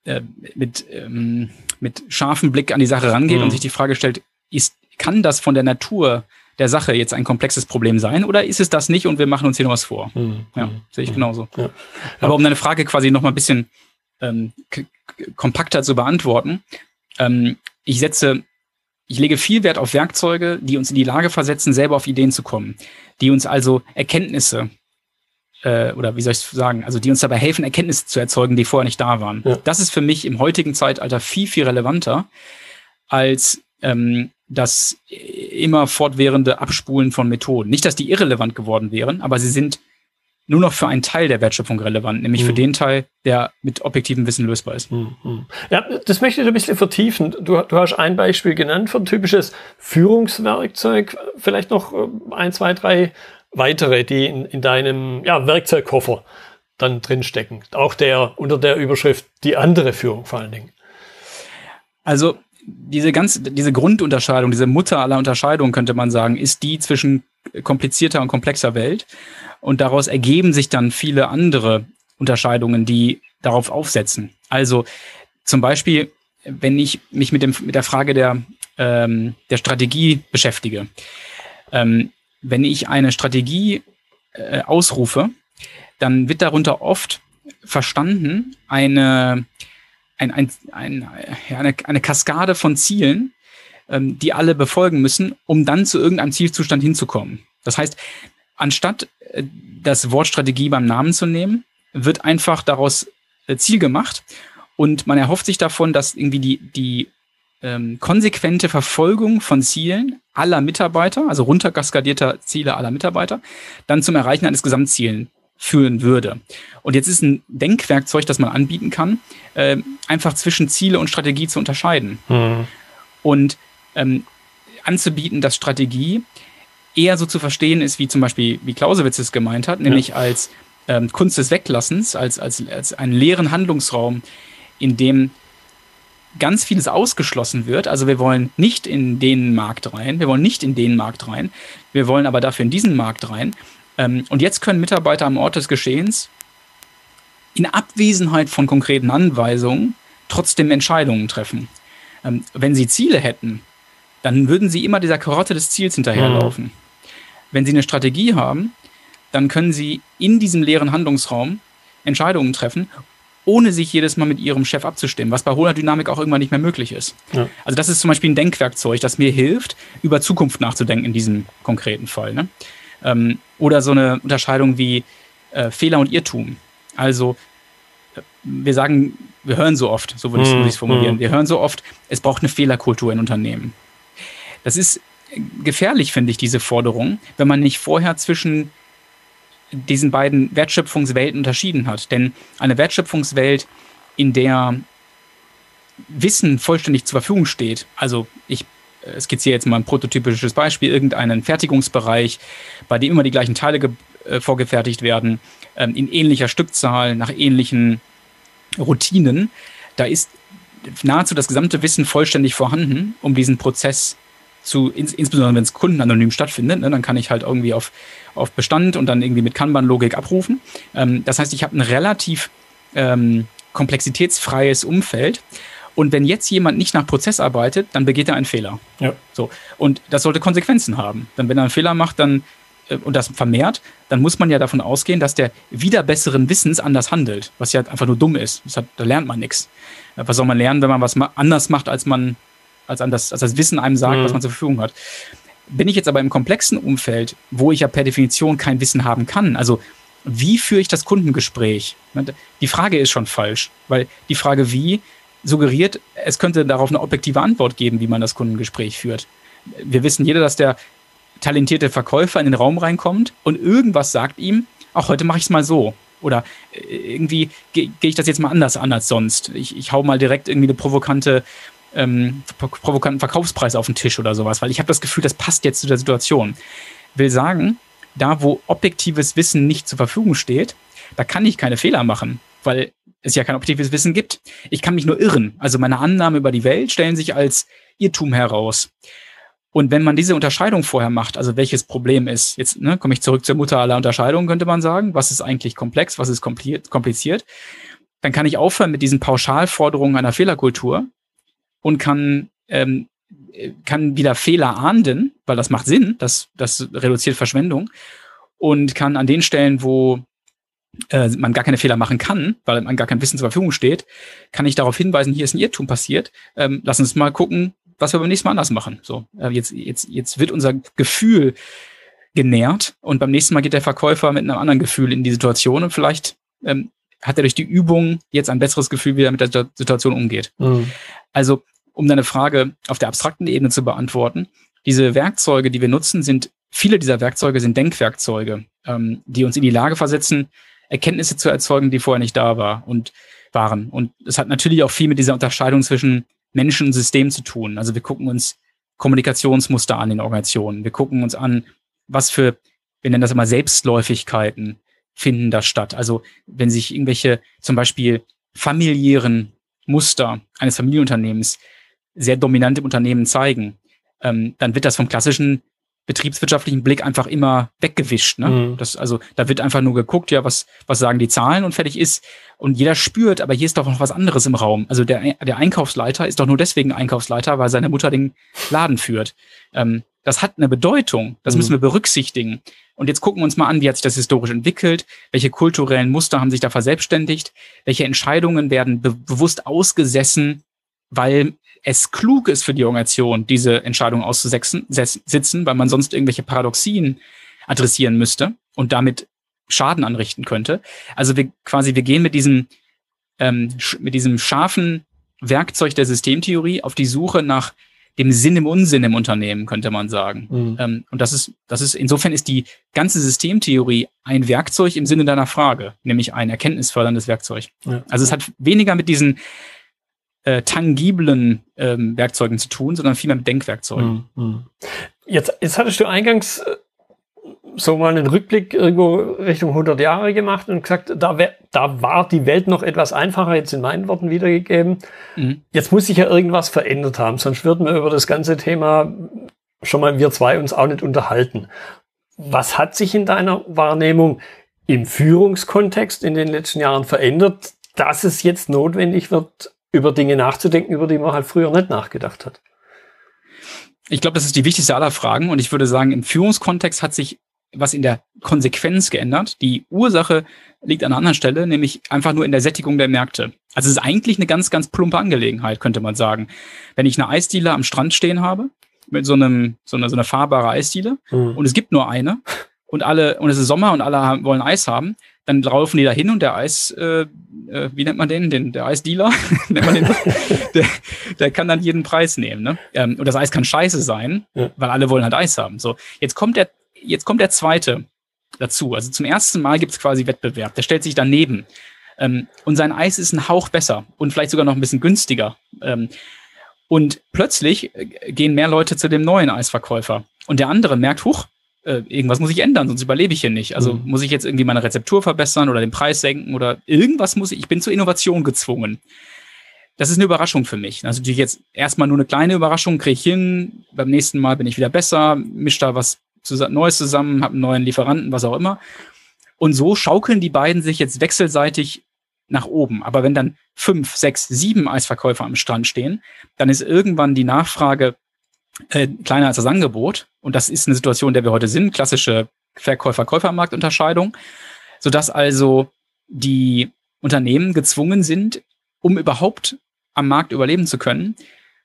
äh, mit, ähm, mit scharfem Blick an die Sache rangeht mhm. und sich die Frage stellt, ist, kann das von der Natur der Sache jetzt ein komplexes Problem sein oder ist es das nicht und wir machen uns hier noch was vor? Mhm. Ja, sehe ich mhm. genauso. Ja. Aber um deine Frage quasi noch mal ein bisschen ähm, kompakter zu beantworten, ähm, ich setze ich lege viel Wert auf Werkzeuge, die uns in die Lage versetzen, selber auf Ideen zu kommen, die uns also Erkenntnisse äh, oder wie soll ich sagen, also die uns dabei helfen, Erkenntnisse zu erzeugen, die vorher nicht da waren. Ja. Das ist für mich im heutigen Zeitalter viel, viel relevanter als ähm, das immer fortwährende Abspulen von Methoden. Nicht, dass die irrelevant geworden wären, aber sie sind nur noch für einen Teil der Wertschöpfung relevant, nämlich mhm. für den Teil, der mit objektivem Wissen lösbar ist. Mhm. Ja, das möchte ich ein bisschen vertiefen. Du, du hast ein Beispiel genannt für ein typisches Führungswerkzeug. Vielleicht noch äh, ein, zwei, drei weitere, die in, in deinem ja, Werkzeugkoffer dann drinstecken. Auch der unter der Überschrift die andere Führung vor allen Dingen. Also diese ganz, diese Grundunterscheidung, diese Mutter aller Unterscheidungen könnte man sagen, ist die zwischen komplizierter und komplexer Welt. Und daraus ergeben sich dann viele andere Unterscheidungen, die darauf aufsetzen. Also zum Beispiel, wenn ich mich mit, dem, mit der Frage der, ähm, der Strategie beschäftige. Ähm, wenn ich eine Strategie äh, ausrufe, dann wird darunter oft verstanden eine, ein, ein, ein, eine, eine Kaskade von Zielen, ähm, die alle befolgen müssen, um dann zu irgendeinem Zielzustand hinzukommen. Das heißt, anstatt äh, das Wort Strategie beim Namen zu nehmen, wird einfach daraus äh, Ziel gemacht und man erhofft sich davon, dass irgendwie die, die ähm, konsequente Verfolgung von Zielen aller Mitarbeiter, also runterkaskadierter Ziele aller Mitarbeiter, dann zum Erreichen eines Gesamtzielen führen würde. Und jetzt ist ein Denkwerkzeug, das man anbieten kann, äh, einfach zwischen Ziele und Strategie zu unterscheiden. Mhm. Und ähm, anzubieten, dass Strategie eher so zu verstehen ist, wie zum Beispiel, wie Clausewitz es gemeint hat, nämlich ja. als ähm, Kunst des Weglassens, als, als, als einen leeren Handlungsraum, in dem ganz vieles ausgeschlossen wird. Also wir wollen nicht in den Markt rein, wir wollen nicht in den Markt rein, wir wollen aber dafür in diesen Markt rein. Ähm, und jetzt können Mitarbeiter am Ort des Geschehens in Abwesenheit von konkreten Anweisungen trotzdem Entscheidungen treffen. Ähm, wenn sie Ziele hätten, dann würden sie immer dieser Karotte des Ziels hinterherlaufen. Mhm. Wenn Sie eine Strategie haben, dann können Sie in diesem leeren Handlungsraum Entscheidungen treffen, ohne sich jedes Mal mit Ihrem Chef abzustimmen, was bei hoher Dynamik auch irgendwann nicht mehr möglich ist. Ja. Also das ist zum Beispiel ein Denkwerkzeug, das mir hilft, über Zukunft nachzudenken in diesem konkreten Fall. Ne? Ähm, oder so eine Unterscheidung wie äh, Fehler und Irrtum. Also äh, wir sagen, wir hören so oft, so würde ich es mhm. formulieren, mhm. wir hören so oft, es braucht eine Fehlerkultur in Unternehmen. Das ist gefährlich, finde ich, diese Forderung, wenn man nicht vorher zwischen diesen beiden Wertschöpfungswelten unterschieden hat. Denn eine Wertschöpfungswelt, in der Wissen vollständig zur Verfügung steht, also ich äh, skizziere jetzt mal ein prototypisches Beispiel, irgendeinen Fertigungsbereich, bei dem immer die gleichen Teile äh, vorgefertigt werden, ähm, in ähnlicher Stückzahl, nach ähnlichen Routinen, da ist nahezu das gesamte Wissen vollständig vorhanden, um diesen Prozess zu, ins, insbesondere wenn es kundenanonym stattfindet, ne, dann kann ich halt irgendwie auf, auf Bestand und dann irgendwie mit Kanban-Logik abrufen. Ähm, das heißt, ich habe ein relativ ähm, komplexitätsfreies Umfeld. Und wenn jetzt jemand nicht nach Prozess arbeitet, dann begeht er einen Fehler. Ja. So. Und das sollte Konsequenzen haben. Denn wenn er einen Fehler macht, dann äh, und das vermehrt, dann muss man ja davon ausgehen, dass der wieder besseren Wissens anders handelt, was ja einfach nur dumm ist. Hat, da lernt man nichts. Was soll man lernen, wenn man was anders macht, als man als an das, als das Wissen einem sagt, mhm. was man zur Verfügung hat. Bin ich jetzt aber im komplexen Umfeld, wo ich ja per Definition kein Wissen haben kann, also wie führe ich das Kundengespräch? Die Frage ist schon falsch, weil die Frage wie suggeriert, es könnte darauf eine objektive Antwort geben, wie man das Kundengespräch führt. Wir wissen jeder, dass der talentierte Verkäufer in den Raum reinkommt und irgendwas sagt ihm, auch heute mache ich es mal so. Oder äh, irgendwie gehe geh ich das jetzt mal anders an als sonst. Ich, ich hau mal direkt irgendwie eine provokante, ähm, provokanten Verkaufspreis auf den Tisch oder sowas, weil ich habe das Gefühl, das passt jetzt zu der Situation. Will sagen, da wo objektives Wissen nicht zur Verfügung steht, da kann ich keine Fehler machen, weil es ja kein objektives Wissen gibt. Ich kann mich nur irren. Also meine Annahmen über die Welt stellen sich als Irrtum heraus. Und wenn man diese Unterscheidung vorher macht, also welches Problem ist, jetzt ne, komme ich zurück zur Mutter aller Unterscheidungen, könnte man sagen, was ist eigentlich komplex, was ist kompliziert, dann kann ich aufhören mit diesen Pauschalforderungen einer Fehlerkultur und kann, ähm, kann wieder Fehler ahnden, weil das macht Sinn, das, das reduziert Verschwendung und kann an den Stellen, wo äh, man gar keine Fehler machen kann, weil man gar kein Wissen zur Verfügung steht, kann ich darauf hinweisen, hier ist ein Irrtum passiert. Ähm, lass uns mal gucken, was wir beim nächsten Mal anders machen. So, äh, jetzt, jetzt, jetzt wird unser Gefühl genährt und beim nächsten Mal geht der Verkäufer mit einem anderen Gefühl in die Situation und vielleicht ähm, hat er durch die Übung jetzt ein besseres Gefühl, wie er mit der Situation umgeht. Mhm. Also, um deine Frage auf der abstrakten Ebene zu beantworten, diese Werkzeuge, die wir nutzen, sind, viele dieser Werkzeuge sind Denkwerkzeuge, ähm, die uns in die Lage versetzen, Erkenntnisse zu erzeugen, die vorher nicht da war und waren. Und es hat natürlich auch viel mit dieser Unterscheidung zwischen Menschen und System zu tun. Also wir gucken uns Kommunikationsmuster an in Organisationen. Wir gucken uns an, was für, wir nennen das immer Selbstläufigkeiten finden da statt. Also wenn sich irgendwelche zum Beispiel familiären Muster eines Familienunternehmens sehr dominant im Unternehmen zeigen, ähm, dann wird das vom klassischen betriebswirtschaftlichen Blick einfach immer weggewischt. Ne? Mhm. Das, also da wird einfach nur geguckt, ja, was, was sagen die Zahlen und fertig ist. Und jeder spürt, aber hier ist doch noch was anderes im Raum. Also der, der Einkaufsleiter ist doch nur deswegen Einkaufsleiter, weil seine Mutter den Laden führt. Ähm, das hat eine Bedeutung. Das mhm. müssen wir berücksichtigen. Und jetzt gucken wir uns mal an, wie hat sich das historisch entwickelt, welche kulturellen Muster haben sich da verselbstständigt, welche Entscheidungen werden be bewusst ausgesessen, weil es klug ist für die Organisation, diese Entscheidung auszusitzen, weil man sonst irgendwelche Paradoxien adressieren müsste und damit Schaden anrichten könnte. Also wir quasi, wir gehen mit diesem, ähm, mit diesem scharfen Werkzeug der Systemtheorie auf die Suche nach dem Sinn im Unsinn im Unternehmen, könnte man sagen. Mhm. Ähm, und das ist, das ist, insofern ist die ganze Systemtheorie ein Werkzeug im Sinne deiner Frage, nämlich ein erkenntnisförderndes Werkzeug. Ja. Also es hat weniger mit diesen äh, tangiblen ähm, Werkzeugen zu tun, sondern vielmehr mit Denkwerkzeugen. Mhm. Jetzt, jetzt hattest du eingangs äh, so mal einen Rückblick irgendwo Richtung 100 Jahre gemacht und gesagt, da, wär, da war die Welt noch etwas einfacher, jetzt in meinen Worten wiedergegeben. Mhm. Jetzt muss sich ja irgendwas verändert haben, sonst würden wir über das ganze Thema schon mal wir zwei uns auch nicht unterhalten. Was hat sich in deiner Wahrnehmung im Führungskontext in den letzten Jahren verändert, dass es jetzt notwendig wird, über Dinge nachzudenken, über die man halt früher nicht nachgedacht hat. Ich glaube, das ist die wichtigste aller Fragen. Und ich würde sagen, im Führungskontext hat sich was in der Konsequenz geändert. Die Ursache liegt an einer anderen Stelle, nämlich einfach nur in der Sättigung der Märkte. Also es ist eigentlich eine ganz, ganz plumpe Angelegenheit, könnte man sagen. Wenn ich eine Eisdiele am Strand stehen habe, mit so einem, so einer, so einer fahrbare Eisdiele, mhm. und es gibt nur eine, und alle, und es ist Sommer und alle haben, wollen Eis haben, dann laufen die da hin und der Eis, äh, äh, wie nennt man den? den der Eisdealer, *laughs* nennt man den, *laughs* der, der kann dann jeden Preis nehmen. Ne? Ähm, und das Eis kann scheiße sein, ja. weil alle wollen halt Eis haben. So, jetzt kommt der, jetzt kommt der zweite dazu. Also zum ersten Mal gibt es quasi Wettbewerb. Der stellt sich daneben. Ähm, und sein Eis ist ein Hauch besser und vielleicht sogar noch ein bisschen günstiger. Ähm, und plötzlich äh, gehen mehr Leute zu dem neuen Eisverkäufer. Und der andere merkt, huch, äh, irgendwas muss ich ändern, sonst überlebe ich hier nicht. Also mhm. muss ich jetzt irgendwie meine Rezeptur verbessern oder den Preis senken oder irgendwas muss ich, ich bin zur Innovation gezwungen. Das ist eine Überraschung für mich. Also natürlich jetzt erstmal nur eine kleine Überraschung, kriege ich hin, beim nächsten Mal bin ich wieder besser, misch da was Neues zusammen, habe einen neuen Lieferanten, was auch immer. Und so schaukeln die beiden sich jetzt wechselseitig nach oben. Aber wenn dann fünf, sechs, sieben Eisverkäufer am Strand stehen, dann ist irgendwann die Nachfrage äh, kleiner als das Angebot. Und das ist eine Situation, in der wir heute sind, klassische Verkäufer-Käufermarktunterscheidung, sodass also die Unternehmen gezwungen sind, um überhaupt am Markt überleben zu können,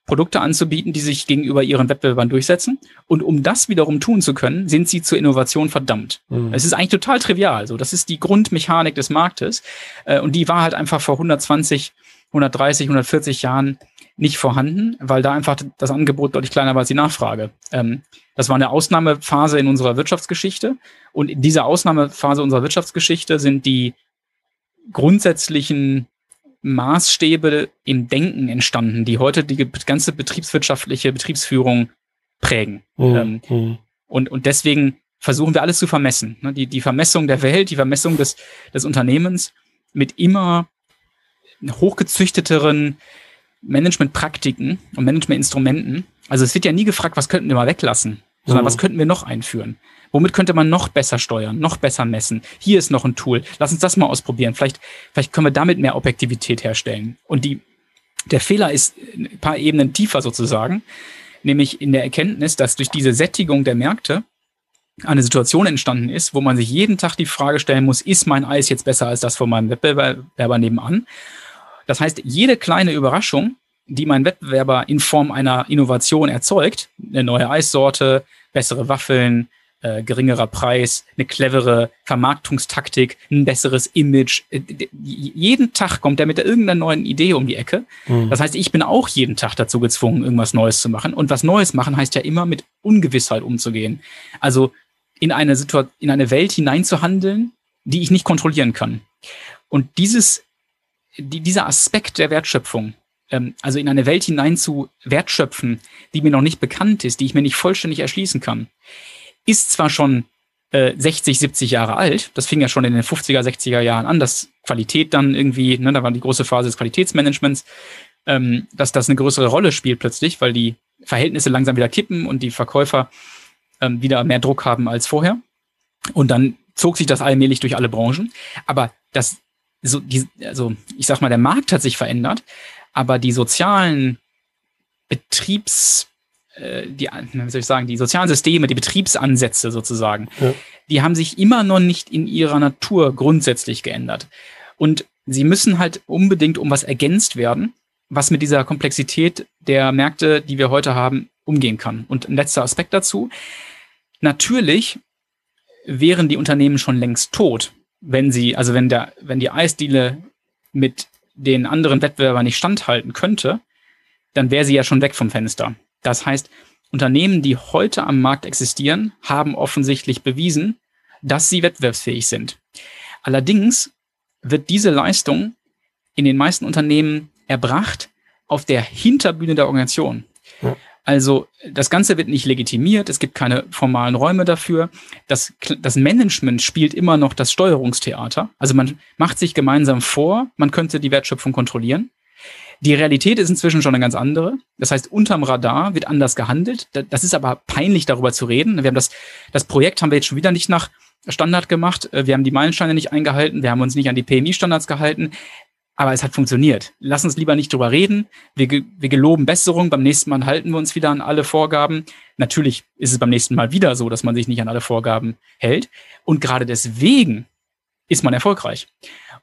Produkte anzubieten, die sich gegenüber ihren Wettbewerbern durchsetzen. Und um das wiederum tun zu können, sind sie zur Innovation verdammt. Mhm. Es ist eigentlich total trivial. So, das ist die Grundmechanik des Marktes. Äh, und die war halt einfach vor 120, 130, 140 Jahren nicht vorhanden, weil da einfach das Angebot deutlich kleiner war als die Nachfrage. Ähm, das war eine Ausnahmephase in unserer Wirtschaftsgeschichte. Und in dieser Ausnahmephase unserer Wirtschaftsgeschichte sind die grundsätzlichen Maßstäbe im Denken entstanden, die heute die ganze betriebswirtschaftliche Betriebsführung prägen. Mhm. Ähm, mhm. und, und deswegen versuchen wir alles zu vermessen. Ne? Die, die Vermessung der Welt, die Vermessung des, des Unternehmens mit immer hochgezüchteteren Managementpraktiken und Managementinstrumenten. Also es wird ja nie gefragt, was könnten wir mal weglassen, sondern mhm. was könnten wir noch einführen. Womit könnte man noch besser steuern, noch besser messen? Hier ist noch ein Tool. Lass uns das mal ausprobieren. Vielleicht, vielleicht können wir damit mehr Objektivität herstellen. Und die, der Fehler ist ein paar Ebenen tiefer sozusagen, nämlich in der Erkenntnis, dass durch diese Sättigung der Märkte eine Situation entstanden ist, wo man sich jeden Tag die Frage stellen muss, ist mein Eis jetzt besser als das von meinem Wettbewerber nebenan? Das heißt, jede kleine Überraschung, die mein Wettbewerber in Form einer Innovation erzeugt, eine neue Eissorte, bessere Waffeln, äh, geringerer Preis, eine clevere Vermarktungstaktik, ein besseres Image. Äh, jeden Tag kommt er mit irgendeiner neuen Idee um die Ecke. Mhm. Das heißt, ich bin auch jeden Tag dazu gezwungen, irgendwas Neues zu machen. Und was Neues machen heißt ja immer mit Ungewissheit umzugehen. Also in eine Situation, in eine Welt hineinzuhandeln, die ich nicht kontrollieren kann. Und dieses, die, dieser Aspekt der Wertschöpfung, ähm, also in eine Welt hinein zu wertschöpfen, die mir noch nicht bekannt ist, die ich mir nicht vollständig erschließen kann, ist zwar schon äh, 60, 70 Jahre alt, das fing ja schon in den 50er, 60er Jahren an, dass Qualität dann irgendwie, ne, da war die große Phase des Qualitätsmanagements, ähm, dass das eine größere Rolle spielt plötzlich, weil die Verhältnisse langsam wieder kippen und die Verkäufer ähm, wieder mehr Druck haben als vorher. Und dann zog sich das allmählich durch alle Branchen. Aber das, so, die, also ich sag mal, der Markt hat sich verändert, aber die sozialen Betriebs äh, die, wie soll ich sagen, die sozialen Systeme, die Betriebsansätze sozusagen, ja. die haben sich immer noch nicht in ihrer Natur grundsätzlich geändert. Und sie müssen halt unbedingt um was ergänzt werden, was mit dieser Komplexität der Märkte, die wir heute haben, umgehen kann. Und ein letzter Aspekt dazu. Natürlich wären die Unternehmen schon längst tot, wenn sie, also wenn der, wenn die Eisdiele mit den anderen Wettbewerbern nicht standhalten könnte, dann wäre sie ja schon weg vom Fenster. Das heißt, Unternehmen, die heute am Markt existieren, haben offensichtlich bewiesen, dass sie wettbewerbsfähig sind. Allerdings wird diese Leistung in den meisten Unternehmen erbracht auf der Hinterbühne der Organisation. Also das Ganze wird nicht legitimiert, es gibt keine formalen Räume dafür. Das, das Management spielt immer noch das Steuerungstheater. Also man macht sich gemeinsam vor, man könnte die Wertschöpfung kontrollieren. Die Realität ist inzwischen schon eine ganz andere. Das heißt, unterm Radar wird anders gehandelt. Das ist aber peinlich, darüber zu reden. Wir haben das, das Projekt haben wir jetzt schon wieder nicht nach Standard gemacht. Wir haben die Meilensteine nicht eingehalten. Wir haben uns nicht an die PMI-Standards gehalten. Aber es hat funktioniert. Lass uns lieber nicht drüber reden. Wir, wir geloben Besserung. Beim nächsten Mal halten wir uns wieder an alle Vorgaben. Natürlich ist es beim nächsten Mal wieder so, dass man sich nicht an alle Vorgaben hält. Und gerade deswegen ist man erfolgreich.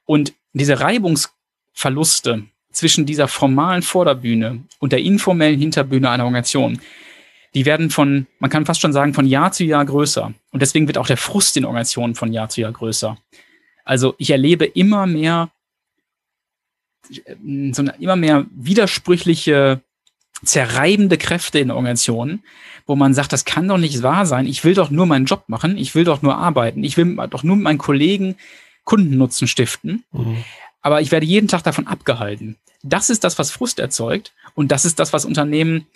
Und diese Reibungsverluste, zwischen dieser formalen Vorderbühne und der informellen Hinterbühne einer Organisation, die werden von, man kann fast schon sagen, von Jahr zu Jahr größer. Und deswegen wird auch der Frust in Organisationen von Jahr zu Jahr größer. Also ich erlebe immer mehr, so eine, immer mehr widersprüchliche, zerreibende Kräfte in Organisationen, wo man sagt, das kann doch nicht wahr sein. Ich will doch nur meinen Job machen. Ich will doch nur arbeiten. Ich will doch nur mit meinen Kollegen Kundennutzen stiften. Mhm aber ich werde jeden Tag davon abgehalten. Das ist das, was Frust erzeugt und das ist das, was Unternehmen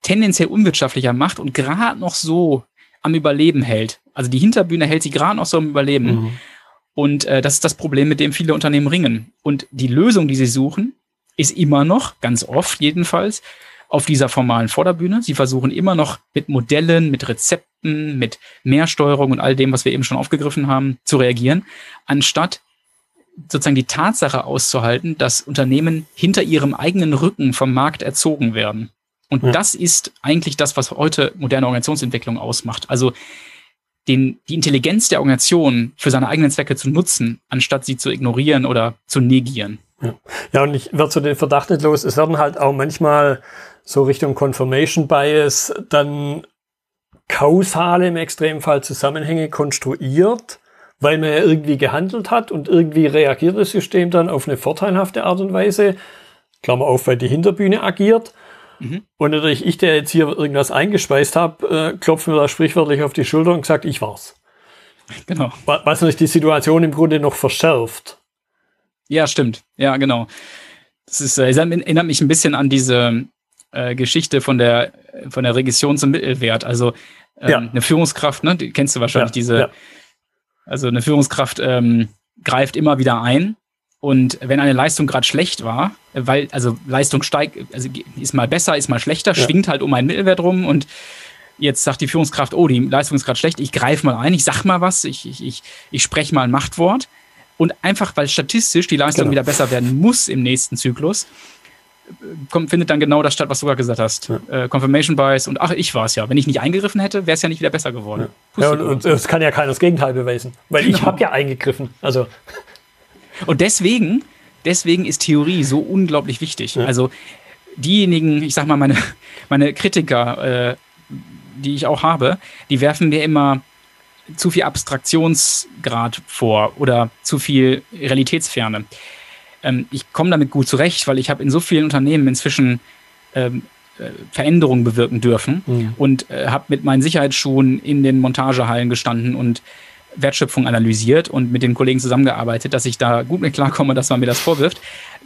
tendenziell unwirtschaftlicher macht und gerade noch so am Überleben hält. Also die Hinterbühne hält sie gerade noch so am Überleben. Mhm. Und äh, das ist das Problem, mit dem viele Unternehmen ringen. Und die Lösung, die sie suchen, ist immer noch, ganz oft jedenfalls, auf dieser formalen Vorderbühne. Sie versuchen immer noch mit Modellen, mit Rezepten, mit Mehrsteuerung und all dem, was wir eben schon aufgegriffen haben, zu reagieren, anstatt sozusagen die Tatsache auszuhalten, dass Unternehmen hinter ihrem eigenen Rücken vom Markt erzogen werden. Und ja. das ist eigentlich das, was heute moderne Organisationsentwicklung ausmacht. Also den, die Intelligenz der Organisation für seine eigenen Zwecke zu nutzen, anstatt sie zu ignorieren oder zu negieren. Ja, ja und ich werde so den Verdacht nicht los, es werden halt auch manchmal so Richtung Confirmation Bias dann kausale im Extremfall Zusammenhänge konstruiert, weil man ja irgendwie gehandelt hat und irgendwie reagiert das System dann auf eine vorteilhafte Art und Weise, Klammer auf, weil die Hinterbühne agiert. Mhm. Und natürlich ich, der jetzt hier irgendwas eingespeist habe, äh, klopft mir da sprichwörtlich auf die Schulter und sagt, ich war's. Genau. Was natürlich die Situation im Grunde noch verschärft. Ja, stimmt. Ja, genau. Das ist, äh, erinnert mich ein bisschen an diese äh, Geschichte von der, von der Regression zum Mittelwert. Also ähm, ja. eine Führungskraft, ne, die kennst du wahrscheinlich, ja, diese, ja. also eine Führungskraft ähm, greift immer wieder ein und wenn eine Leistung gerade schlecht war, weil, also Leistung steigt, also ist mal besser, ist mal schlechter, ja. schwingt halt um einen Mittelwert rum und jetzt sagt die Führungskraft, oh, die Leistung ist gerade schlecht, ich greife mal ein, ich sag mal was, ich, ich, ich, ich spreche mal ein Machtwort. Und einfach, weil statistisch die Leistung genau. wieder besser werden muss im nächsten Zyklus, kommt, findet dann genau das statt, was du gerade gesagt hast. Ja. Äh, Confirmation Bias und ach, ich war es ja. Wenn ich nicht eingegriffen hätte, wäre es ja nicht wieder besser geworden. Ja, ja und, es kann ja keiner das Gegenteil beweisen, weil genau. ich habe ja eingegriffen. Also und deswegen, deswegen ist Theorie so unglaublich wichtig. Ja. Also diejenigen, ich sag mal, meine, meine Kritiker, äh, die ich auch habe, die werfen mir immer zu viel Abstraktionsgrad vor oder zu viel Realitätsferne. Ähm, ich komme damit gut zurecht, weil ich habe in so vielen Unternehmen inzwischen ähm, äh, Veränderungen bewirken dürfen mhm. und äh, habe mit meinen Sicherheitsschuhen in den Montagehallen gestanden und Wertschöpfung analysiert und mit den Kollegen zusammengearbeitet, dass ich da gut mit klarkomme, dass man mir das vorwirft.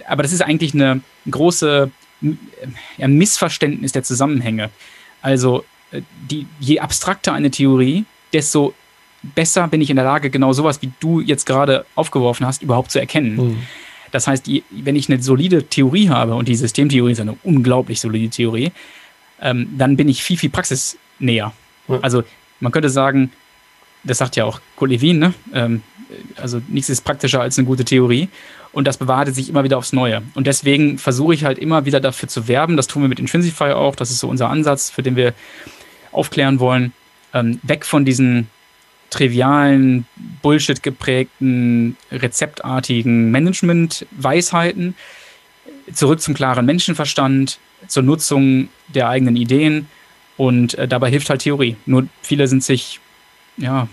Aber das ist eigentlich eine große ja, Missverständnis der Zusammenhänge. Also äh, die, je abstrakter eine Theorie, desto besser bin ich in der Lage, genau sowas, wie du jetzt gerade aufgeworfen hast, überhaupt zu erkennen. Mhm. Das heißt, wenn ich eine solide Theorie habe, und die Systemtheorie ist eine unglaublich solide Theorie, ähm, dann bin ich viel, viel praxisnäher. Mhm. Also man könnte sagen, das sagt ja auch Kolevin, ne? Ähm, also nichts ist praktischer als eine gute Theorie. Und das bewahrte sich immer wieder aufs Neue. Und deswegen versuche ich halt immer wieder dafür zu werben. Das tun wir mit Intrinsify auch. Das ist so unser Ansatz, für den wir aufklären wollen. Ähm, weg von diesen trivialen, Bullshit geprägten, rezeptartigen Management-Weisheiten, zurück zum klaren Menschenverstand, zur Nutzung der eigenen Ideen. Und äh, dabei hilft halt Theorie. Nur viele sind sich ja,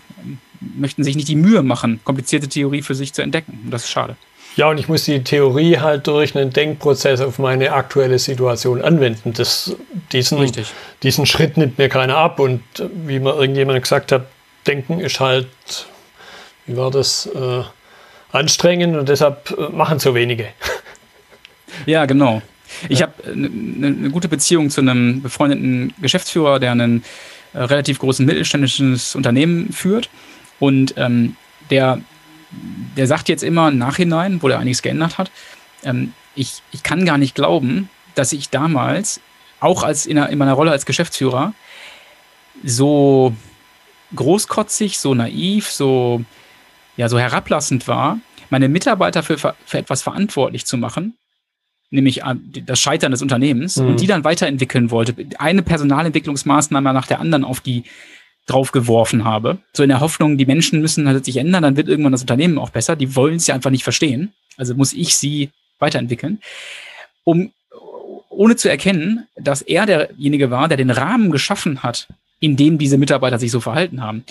möchten sich nicht die Mühe machen, komplizierte Theorie für sich zu entdecken. Und das ist schade. Ja, und ich muss die Theorie halt durch einen Denkprozess auf meine aktuelle Situation anwenden. Das, diesen, Richtig. diesen Schritt nimmt mir keiner ab. Und wie mir irgendjemand gesagt hat, Denken ist halt, wie war das, äh, anstrengend und deshalb äh, machen so wenige. *laughs* Ja, genau. Ich ja. habe eine ne, ne gute Beziehung zu einem befreundeten Geschäftsführer, der einen äh, relativ großen mittelständisches Unternehmen führt. Und ähm, der, der sagt jetzt immer im Nachhinein, wo er einiges geändert hat, ähm, ich, ich kann gar nicht glauben, dass ich damals, auch als in, in meiner Rolle als Geschäftsführer, so großkotzig, so naiv, so, ja, so herablassend war, meine Mitarbeiter für, für etwas verantwortlich zu machen, nämlich das Scheitern des Unternehmens, mhm. und die dann weiterentwickeln wollte. Eine Personalentwicklungsmaßnahme nach der anderen auf die draufgeworfen habe. So in der Hoffnung, die Menschen müssen halt sich ändern, dann wird irgendwann das Unternehmen auch besser. Die wollen es ja einfach nicht verstehen. Also muss ich sie weiterentwickeln. Um, ohne zu erkennen, dass er derjenige war, der den Rahmen geschaffen hat, in dem diese Mitarbeiter sich so verhalten haben.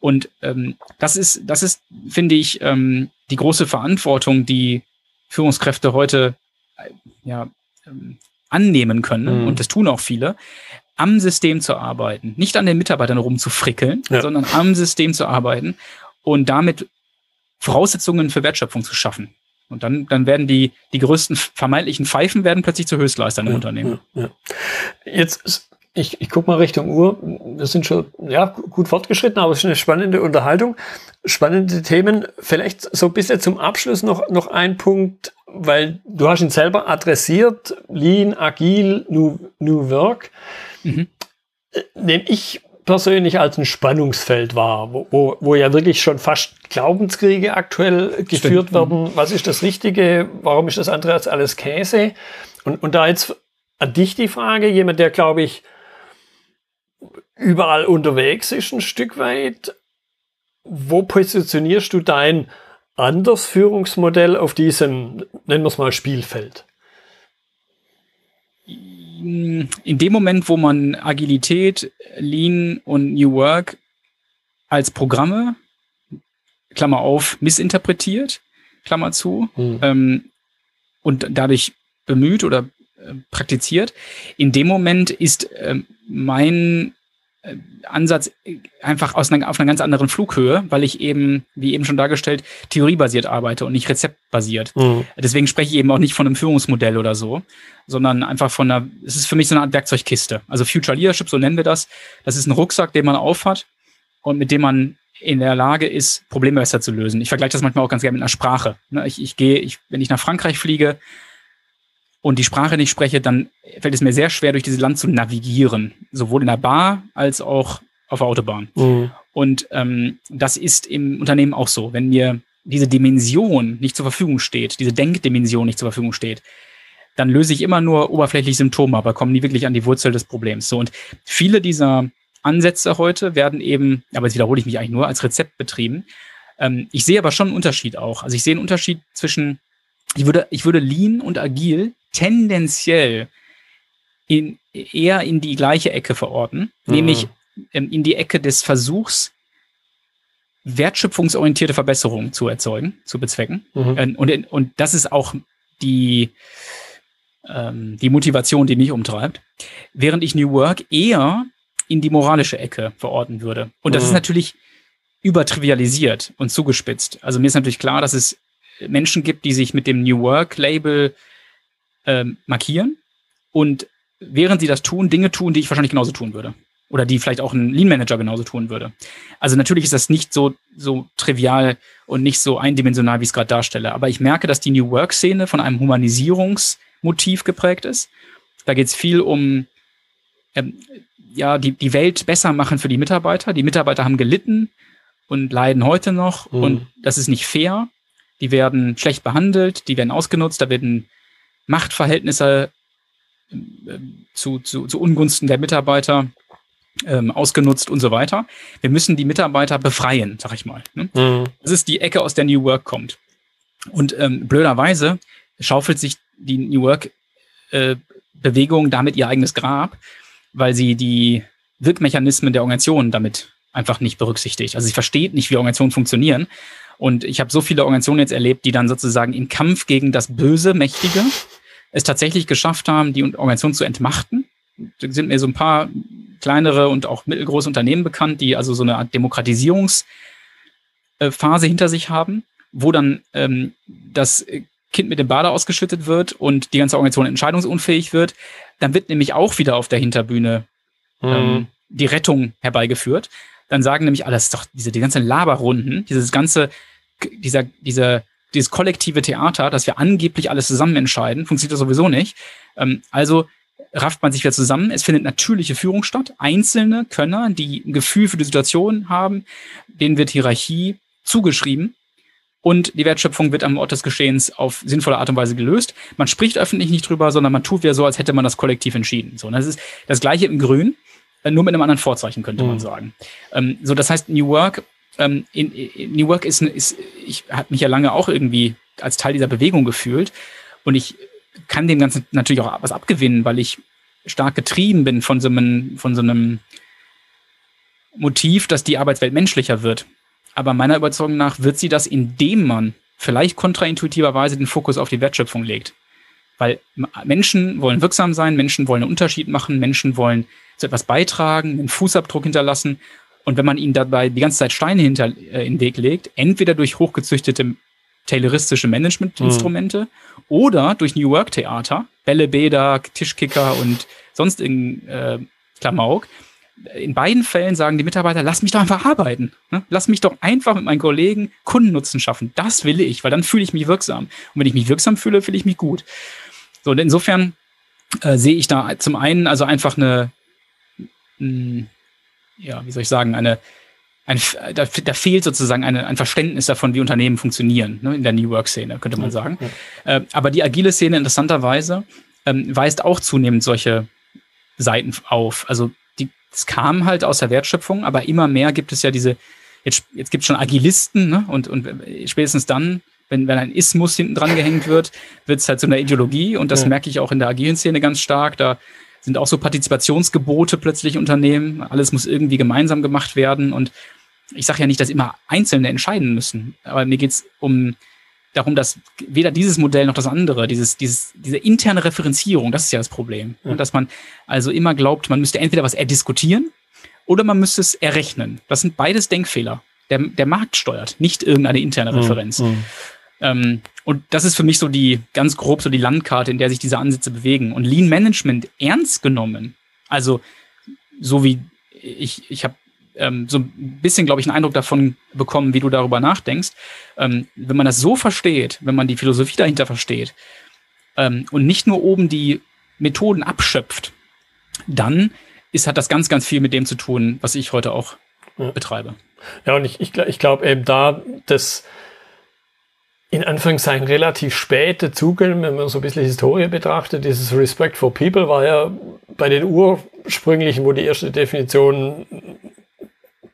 Und ähm, das ist, das ist, finde ich, ähm, die große Verantwortung, die Führungskräfte heute ja, ähm, annehmen können, mhm. und das tun auch viele, am System zu arbeiten, nicht an den Mitarbeitern rumzufrickeln, ja. sondern am System zu arbeiten und damit Voraussetzungen für Wertschöpfung zu schaffen. Und dann, dann werden die, die größten vermeintlichen Pfeifen werden plötzlich zu Höchstleistern im ja, Unternehmen. Ja, Jetzt, ich, ich gucke mal Richtung Uhr. Wir sind schon ja, gut fortgeschritten, aber es ist eine spannende Unterhaltung. Spannende Themen. Vielleicht so ein bisschen zum Abschluss noch, noch ein Punkt, weil du hast ihn selber adressiert, Lean, Agil, New, New Work, mhm. Äh, nehme ich persönlich als ein Spannungsfeld wahr, wo, wo, wo ja wirklich schon fast Glaubenskriege aktuell geführt Stimmt. werden. Mhm. Was ist das Richtige? Warum ist das andere als alles Käse? Und, und da jetzt an dich die Frage, jemand, der, glaube ich, überall unterwegs ist ein Stück weit, wo positionierst du dein anderes Führungsmodell auf diesem nennen wir es mal Spielfeld? In dem Moment, wo man Agilität, Lean und New Work als Programme, Klammer auf, missinterpretiert, Klammer zu, hm. ähm, und dadurch bemüht oder äh, praktiziert, in dem Moment ist äh, mein Ansatz einfach aus einer, auf einer ganz anderen Flughöhe, weil ich eben, wie eben schon dargestellt, theoriebasiert arbeite und nicht rezeptbasiert. Mhm. Deswegen spreche ich eben auch nicht von einem Führungsmodell oder so, sondern einfach von einer, es ist für mich so eine Art Werkzeugkiste. Also Future Leadership, so nennen wir das. Das ist ein Rucksack, den man aufhat und mit dem man in der Lage ist, Probleme besser zu lösen. Ich vergleiche das manchmal auch ganz gerne mit einer Sprache. Ne, ich, ich gehe, ich, wenn ich nach Frankreich fliege, und die Sprache nicht spreche, dann fällt es mir sehr schwer, durch dieses Land zu navigieren. Sowohl in der Bar als auch auf der Autobahn. Mhm. Und ähm, das ist im Unternehmen auch so. Wenn mir diese Dimension nicht zur Verfügung steht, diese Denkdimension nicht zur Verfügung steht, dann löse ich immer nur oberflächlich Symptome, aber komme nie wirklich an die Wurzel des Problems. So und viele dieser Ansätze heute werden eben, aber jetzt wiederhole ich mich eigentlich nur, als Rezept betrieben. Ähm, ich sehe aber schon einen Unterschied auch. Also ich sehe einen Unterschied zwischen, ich würde, ich würde Lean und Agil tendenziell in, eher in die gleiche Ecke verorten, mhm. nämlich ähm, in die Ecke des Versuchs, wertschöpfungsorientierte Verbesserungen zu erzeugen, zu bezwecken. Mhm. Ähm, und, und das ist auch die, ähm, die Motivation, die mich umtreibt. Während ich New Work eher in die moralische Ecke verorten würde. Und das mhm. ist natürlich übertrivialisiert und zugespitzt. Also mir ist natürlich klar, dass es Menschen gibt, die sich mit dem New Work Label ähm, markieren und während sie das tun, Dinge tun, die ich wahrscheinlich genauso tun würde. Oder die vielleicht auch ein Lean Manager genauso tun würde. Also natürlich ist das nicht so, so trivial und nicht so eindimensional, wie ich es gerade darstelle. Aber ich merke, dass die New Work-Szene von einem Humanisierungsmotiv geprägt ist. Da geht es viel um ähm, ja, die, die Welt besser machen für die Mitarbeiter. Die Mitarbeiter haben gelitten und leiden heute noch. Mhm. Und das ist nicht fair. Die werden schlecht behandelt, die werden ausgenutzt, da werden Machtverhältnisse äh, zu, zu, zu Ungunsten der Mitarbeiter ähm, ausgenutzt und so weiter. Wir müssen die Mitarbeiter befreien, sag ich mal. Ne? Mhm. Das ist die Ecke, aus der New Work kommt. Und ähm, blöderweise schaufelt sich die New Work äh, Bewegung damit ihr eigenes Grab, weil sie die Wirkmechanismen der Organisation damit einfach nicht berücksichtigt. Also sie versteht nicht, wie Organisationen funktionieren. Und ich habe so viele Organisationen jetzt erlebt, die dann sozusagen im Kampf gegen das Böse, Mächtige es tatsächlich geschafft haben, die Organisation zu entmachten. Da sind mir so ein paar kleinere und auch mittelgroße Unternehmen bekannt, die also so eine Art Demokratisierungsphase hinter sich haben, wo dann ähm, das Kind mit dem Bade ausgeschüttet wird und die ganze Organisation entscheidungsunfähig wird. Dann wird nämlich auch wieder auf der Hinterbühne mhm. ähm, die Rettung herbeigeführt. Dann sagen nämlich alles doch diese die ganzen Laberrunden, dieses ganze dieser dieser dieses kollektive Theater, dass wir angeblich alles zusammen entscheiden, funktioniert sowieso nicht. Ähm, also rafft man sich wieder zusammen. Es findet natürliche Führung statt. Einzelne Könner, die ein Gefühl für die Situation haben, denen wird Hierarchie zugeschrieben. Und die Wertschöpfung wird am Ort des Geschehens auf sinnvolle Art und Weise gelöst. Man spricht öffentlich nicht drüber, sondern man tut wieder so, als hätte man das kollektiv entschieden. So, das ist das Gleiche im Grün, nur mit einem anderen Vorzeichen, könnte mhm. man sagen. Ähm, so, das heißt, New Work ähm, in, in New Work ist, ist ich habe mich ja lange auch irgendwie als Teil dieser Bewegung gefühlt und ich kann dem Ganzen natürlich auch was abgewinnen, weil ich stark getrieben bin von so einem, von so einem Motiv, dass die Arbeitswelt menschlicher wird. Aber meiner Überzeugung nach wird sie das, indem man vielleicht kontraintuitiverweise den Fokus auf die Wertschöpfung legt. Weil Menschen wollen wirksam sein, Menschen wollen einen Unterschied machen, Menschen wollen zu etwas beitragen, einen Fußabdruck hinterlassen. Und wenn man ihnen dabei die ganze Zeit Steine hinter äh, in den Weg legt, entweder durch hochgezüchtete tayloristische Managementinstrumente mhm. oder durch New Work Theater, Bälle, Bäder, Tischkicker und sonst irgendein äh, Klamauk. In beiden Fällen sagen die Mitarbeiter, lass mich doch einfach arbeiten. Ne? Lass mich doch einfach mit meinen Kollegen Kundennutzen schaffen. Das will ich, weil dann fühle ich mich wirksam. Und wenn ich mich wirksam fühle, fühle ich mich gut. So, und insofern äh, sehe ich da zum einen also einfach eine, mh, ja, wie soll ich sagen, eine, ein, da, da fehlt sozusagen eine, ein Verständnis davon, wie Unternehmen funktionieren, ne, in der New Work-Szene, könnte man sagen. Ja. Äh, aber die agile Szene interessanterweise ähm, weist auch zunehmend solche Seiten auf. Also es kam halt aus der Wertschöpfung, aber immer mehr gibt es ja diese, jetzt, jetzt gibt es schon Agilisten, ne? Und, und spätestens dann wenn, wenn ein Ismus hinten dran gehängt wird, wird es halt zu einer Ideologie und das ja. merke ich auch in der agilen Szene ganz stark. Da sind auch so Partizipationsgebote plötzlich Unternehmen. Alles muss irgendwie gemeinsam gemacht werden und ich sage ja nicht, dass immer Einzelne entscheiden müssen, aber mir geht's um darum, dass weder dieses Modell noch das andere, dieses, dieses, diese interne Referenzierung, das ist ja das Problem. Ja. Dass man also immer glaubt, man müsste entweder was erdiskutieren oder man müsste es errechnen. Das sind beides Denkfehler. Der, der Markt steuert, nicht irgendeine interne Referenz. Mhm. Ähm, und das ist für mich so die ganz grob so die Landkarte, in der sich diese Ansätze bewegen. Und Lean Management ernst genommen, also so wie ich, ich habe ähm, so ein bisschen, glaube ich, einen Eindruck davon bekommen, wie du darüber nachdenkst. Ähm, wenn man das so versteht, wenn man die Philosophie dahinter versteht ähm, und nicht nur oben die Methoden abschöpft, dann ist, hat das ganz, ganz viel mit dem zu tun, was ich heute auch ja. betreibe. Ja, und ich, ich, ich glaube eben da, dass in Anführungszeichen relativ späte Zugehen, wenn man so ein bisschen Historie betrachtet, dieses Respect for People war ja bei den ursprünglichen, wo die erste Definition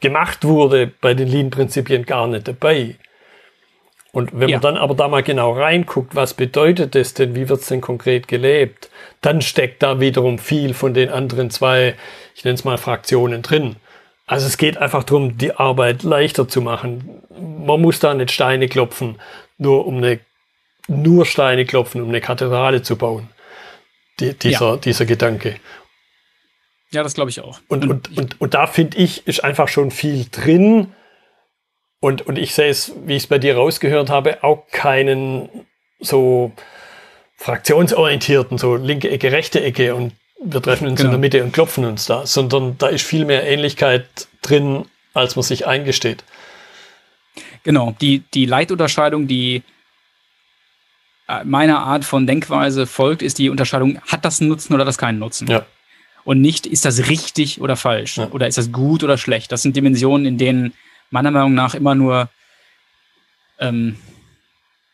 gemacht wurde, bei den Lean-Prinzipien gar nicht dabei. Und wenn ja. man dann aber da mal genau reinguckt, was bedeutet das denn, wie wird es denn konkret gelebt, dann steckt da wiederum viel von den anderen zwei, ich nenne es mal Fraktionen drin. Also es geht einfach darum, die Arbeit leichter zu machen. Man muss da nicht Steine klopfen, nur um eine, nur Steine klopfen, um eine Kathedrale zu bauen. Die, dieser, ja. dieser Gedanke. Ja, das glaube ich auch. Und, und, und, und da finde ich, ist einfach schon viel drin. Und, und ich sehe es, wie ich es bei dir rausgehört habe, auch keinen so fraktionsorientierten, so linke Ecke, rechte Ecke und wir treffen uns genau. in der Mitte und klopfen uns da, sondern da ist viel mehr Ähnlichkeit drin, als man sich eingesteht. Genau, die, die Leitunterscheidung, die äh, meiner Art von Denkweise folgt, ist die Unterscheidung, hat das einen Nutzen oder hat das keinen Nutzen? Ja. Und nicht, ist das richtig oder falsch? Ja. Oder ist das gut oder schlecht? Das sind Dimensionen, in denen meiner Meinung nach immer nur ähm,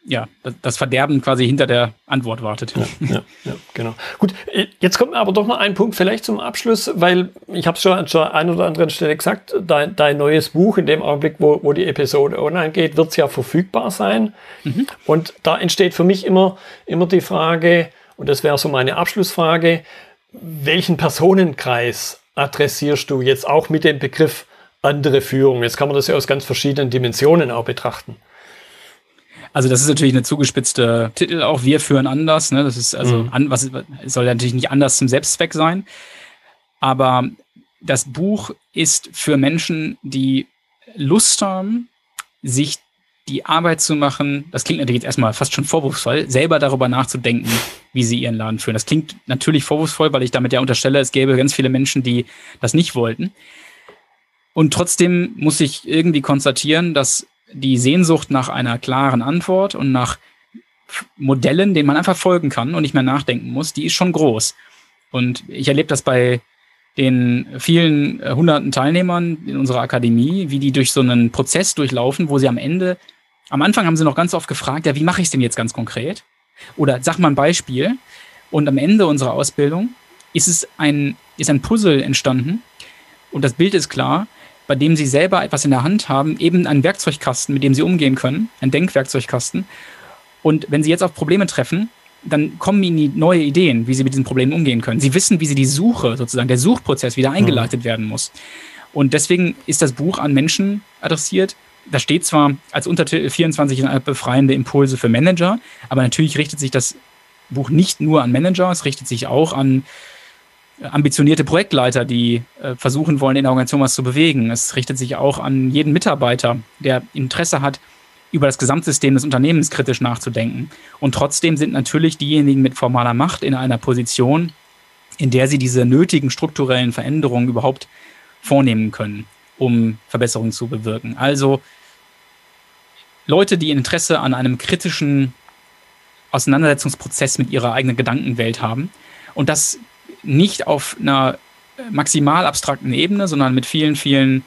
ja, das Verderben quasi hinter der Antwort wartet. Ja, ja, ja, genau. Gut, jetzt kommt aber doch noch ein Punkt vielleicht zum Abschluss, weil ich habe es schon an der einen oder anderen Stelle gesagt, dein, dein neues Buch, in dem Augenblick, wo, wo die Episode online geht, wird es ja verfügbar sein. Mhm. Und da entsteht für mich immer, immer die Frage, und das wäre so meine Abschlussfrage, welchen Personenkreis adressierst du jetzt auch mit dem Begriff andere Führung? Jetzt kann man das ja aus ganz verschiedenen Dimensionen auch betrachten. Also das ist natürlich eine zugespitzte Titel auch. Wir führen anders. Ne? Das ist also mhm. an, was soll ja natürlich nicht anders zum Selbstzweck sein. Aber das Buch ist für Menschen, die Lust haben, sich die Arbeit zu machen, das klingt natürlich jetzt erstmal fast schon vorwurfsvoll, selber darüber nachzudenken, *laughs* wie sie ihren Laden führen. Das klingt natürlich vorwurfsvoll, weil ich damit ja unterstelle, es gäbe ganz viele Menschen, die das nicht wollten. Und trotzdem muss ich irgendwie konstatieren, dass die Sehnsucht nach einer klaren Antwort und nach Modellen, denen man einfach folgen kann und nicht mehr nachdenken muss, die ist schon groß. Und ich erlebe das bei den vielen äh, hunderten Teilnehmern in unserer Akademie, wie die durch so einen Prozess durchlaufen, wo sie am Ende, am Anfang haben sie noch ganz oft gefragt, ja, wie mache ich es denn jetzt ganz konkret? Oder sag mal ein Beispiel. Und am Ende unserer Ausbildung ist es ein, ist ein Puzzle entstanden und das Bild ist klar, bei dem sie selber etwas in der Hand haben, eben einen Werkzeugkasten, mit dem sie umgehen können, ein Denkwerkzeugkasten. Und wenn sie jetzt auf Probleme treffen, dann kommen ihnen neue Ideen, wie sie mit diesen Problemen umgehen können. Sie wissen, wie sie die Suche, sozusagen der Suchprozess wieder eingeleitet mhm. werden muss. Und deswegen ist das Buch an Menschen adressiert. Da steht zwar als Untertitel 24 befreiende Impulse für Manager, aber natürlich richtet sich das Buch nicht nur an Manager, es richtet sich auch an ambitionierte Projektleiter, die äh, versuchen wollen, in der Organisation was zu bewegen. Es richtet sich auch an jeden Mitarbeiter, der Interesse hat, über das Gesamtsystem des Unternehmens kritisch nachzudenken. Und trotzdem sind natürlich diejenigen mit formaler Macht in einer Position, in der sie diese nötigen strukturellen Veränderungen überhaupt vornehmen können, um Verbesserungen zu bewirken. Also Leute, die Interesse an einem kritischen Auseinandersetzungsprozess mit ihrer eigenen Gedankenwelt haben. Und das nicht auf einer maximal abstrakten Ebene, sondern mit vielen, vielen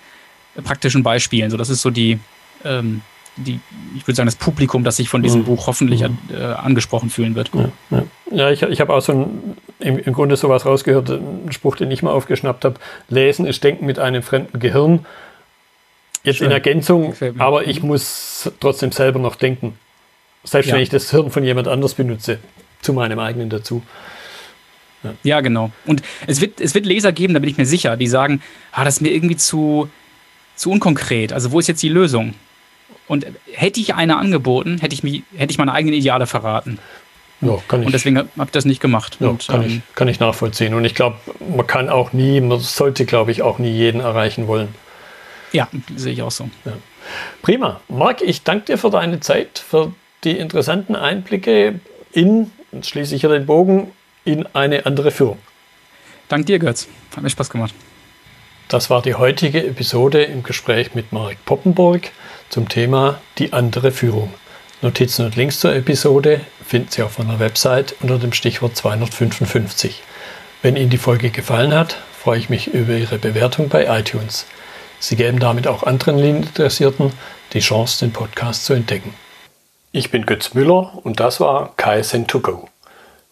praktischen Beispielen. So, das ist so die, ähm, die, ich würde sagen, das Publikum, das sich von diesem mhm. Buch hoffentlich mhm. äh, angesprochen fühlen wird. Ja, ja. ja ich, ich habe auch so ein, im, im Grunde sowas rausgehört, einen Spruch, den ich mal aufgeschnappt habe. Lesen ist Denken mit einem fremden Gehirn. Jetzt Schön. in Ergänzung, aber ich muss trotzdem selber noch denken. Selbst ja. wenn ich das Hirn von jemand anders benutze, zu meinem eigenen dazu. Ja. ja, genau. Und es wird, es wird Leser geben, da bin ich mir sicher, die sagen, ah, das ist mir irgendwie zu, zu unkonkret. Also wo ist jetzt die Lösung? Und hätte ich eine angeboten, hätte ich, mich, hätte ich meine eigenen Ideale verraten. Ja, kann ich, und deswegen habe ich das nicht gemacht. Ja, und, kann, ähm, ich, kann ich nachvollziehen. Und ich glaube, man kann auch nie, man sollte, glaube ich, auch nie jeden erreichen wollen. Ja, sehe ich auch so. Ja. Prima. Marc, ich danke dir für deine Zeit, für die interessanten Einblicke in, jetzt schließe ich hier den Bogen, in eine andere Führung. Dank dir, Götz. Hat mir Spaß gemacht. Das war die heutige Episode im Gespräch mit Marek Poppenburg zum Thema die andere Führung. Notizen und Links zur Episode finden Sie auf meiner Website unter dem Stichwort 255. Wenn Ihnen die Folge gefallen hat, freue ich mich über Ihre Bewertung bei iTunes. Sie geben damit auch anderen Linieninteressierten die Chance, den Podcast zu entdecken. Ich bin Götz Müller und das war KSN2Go.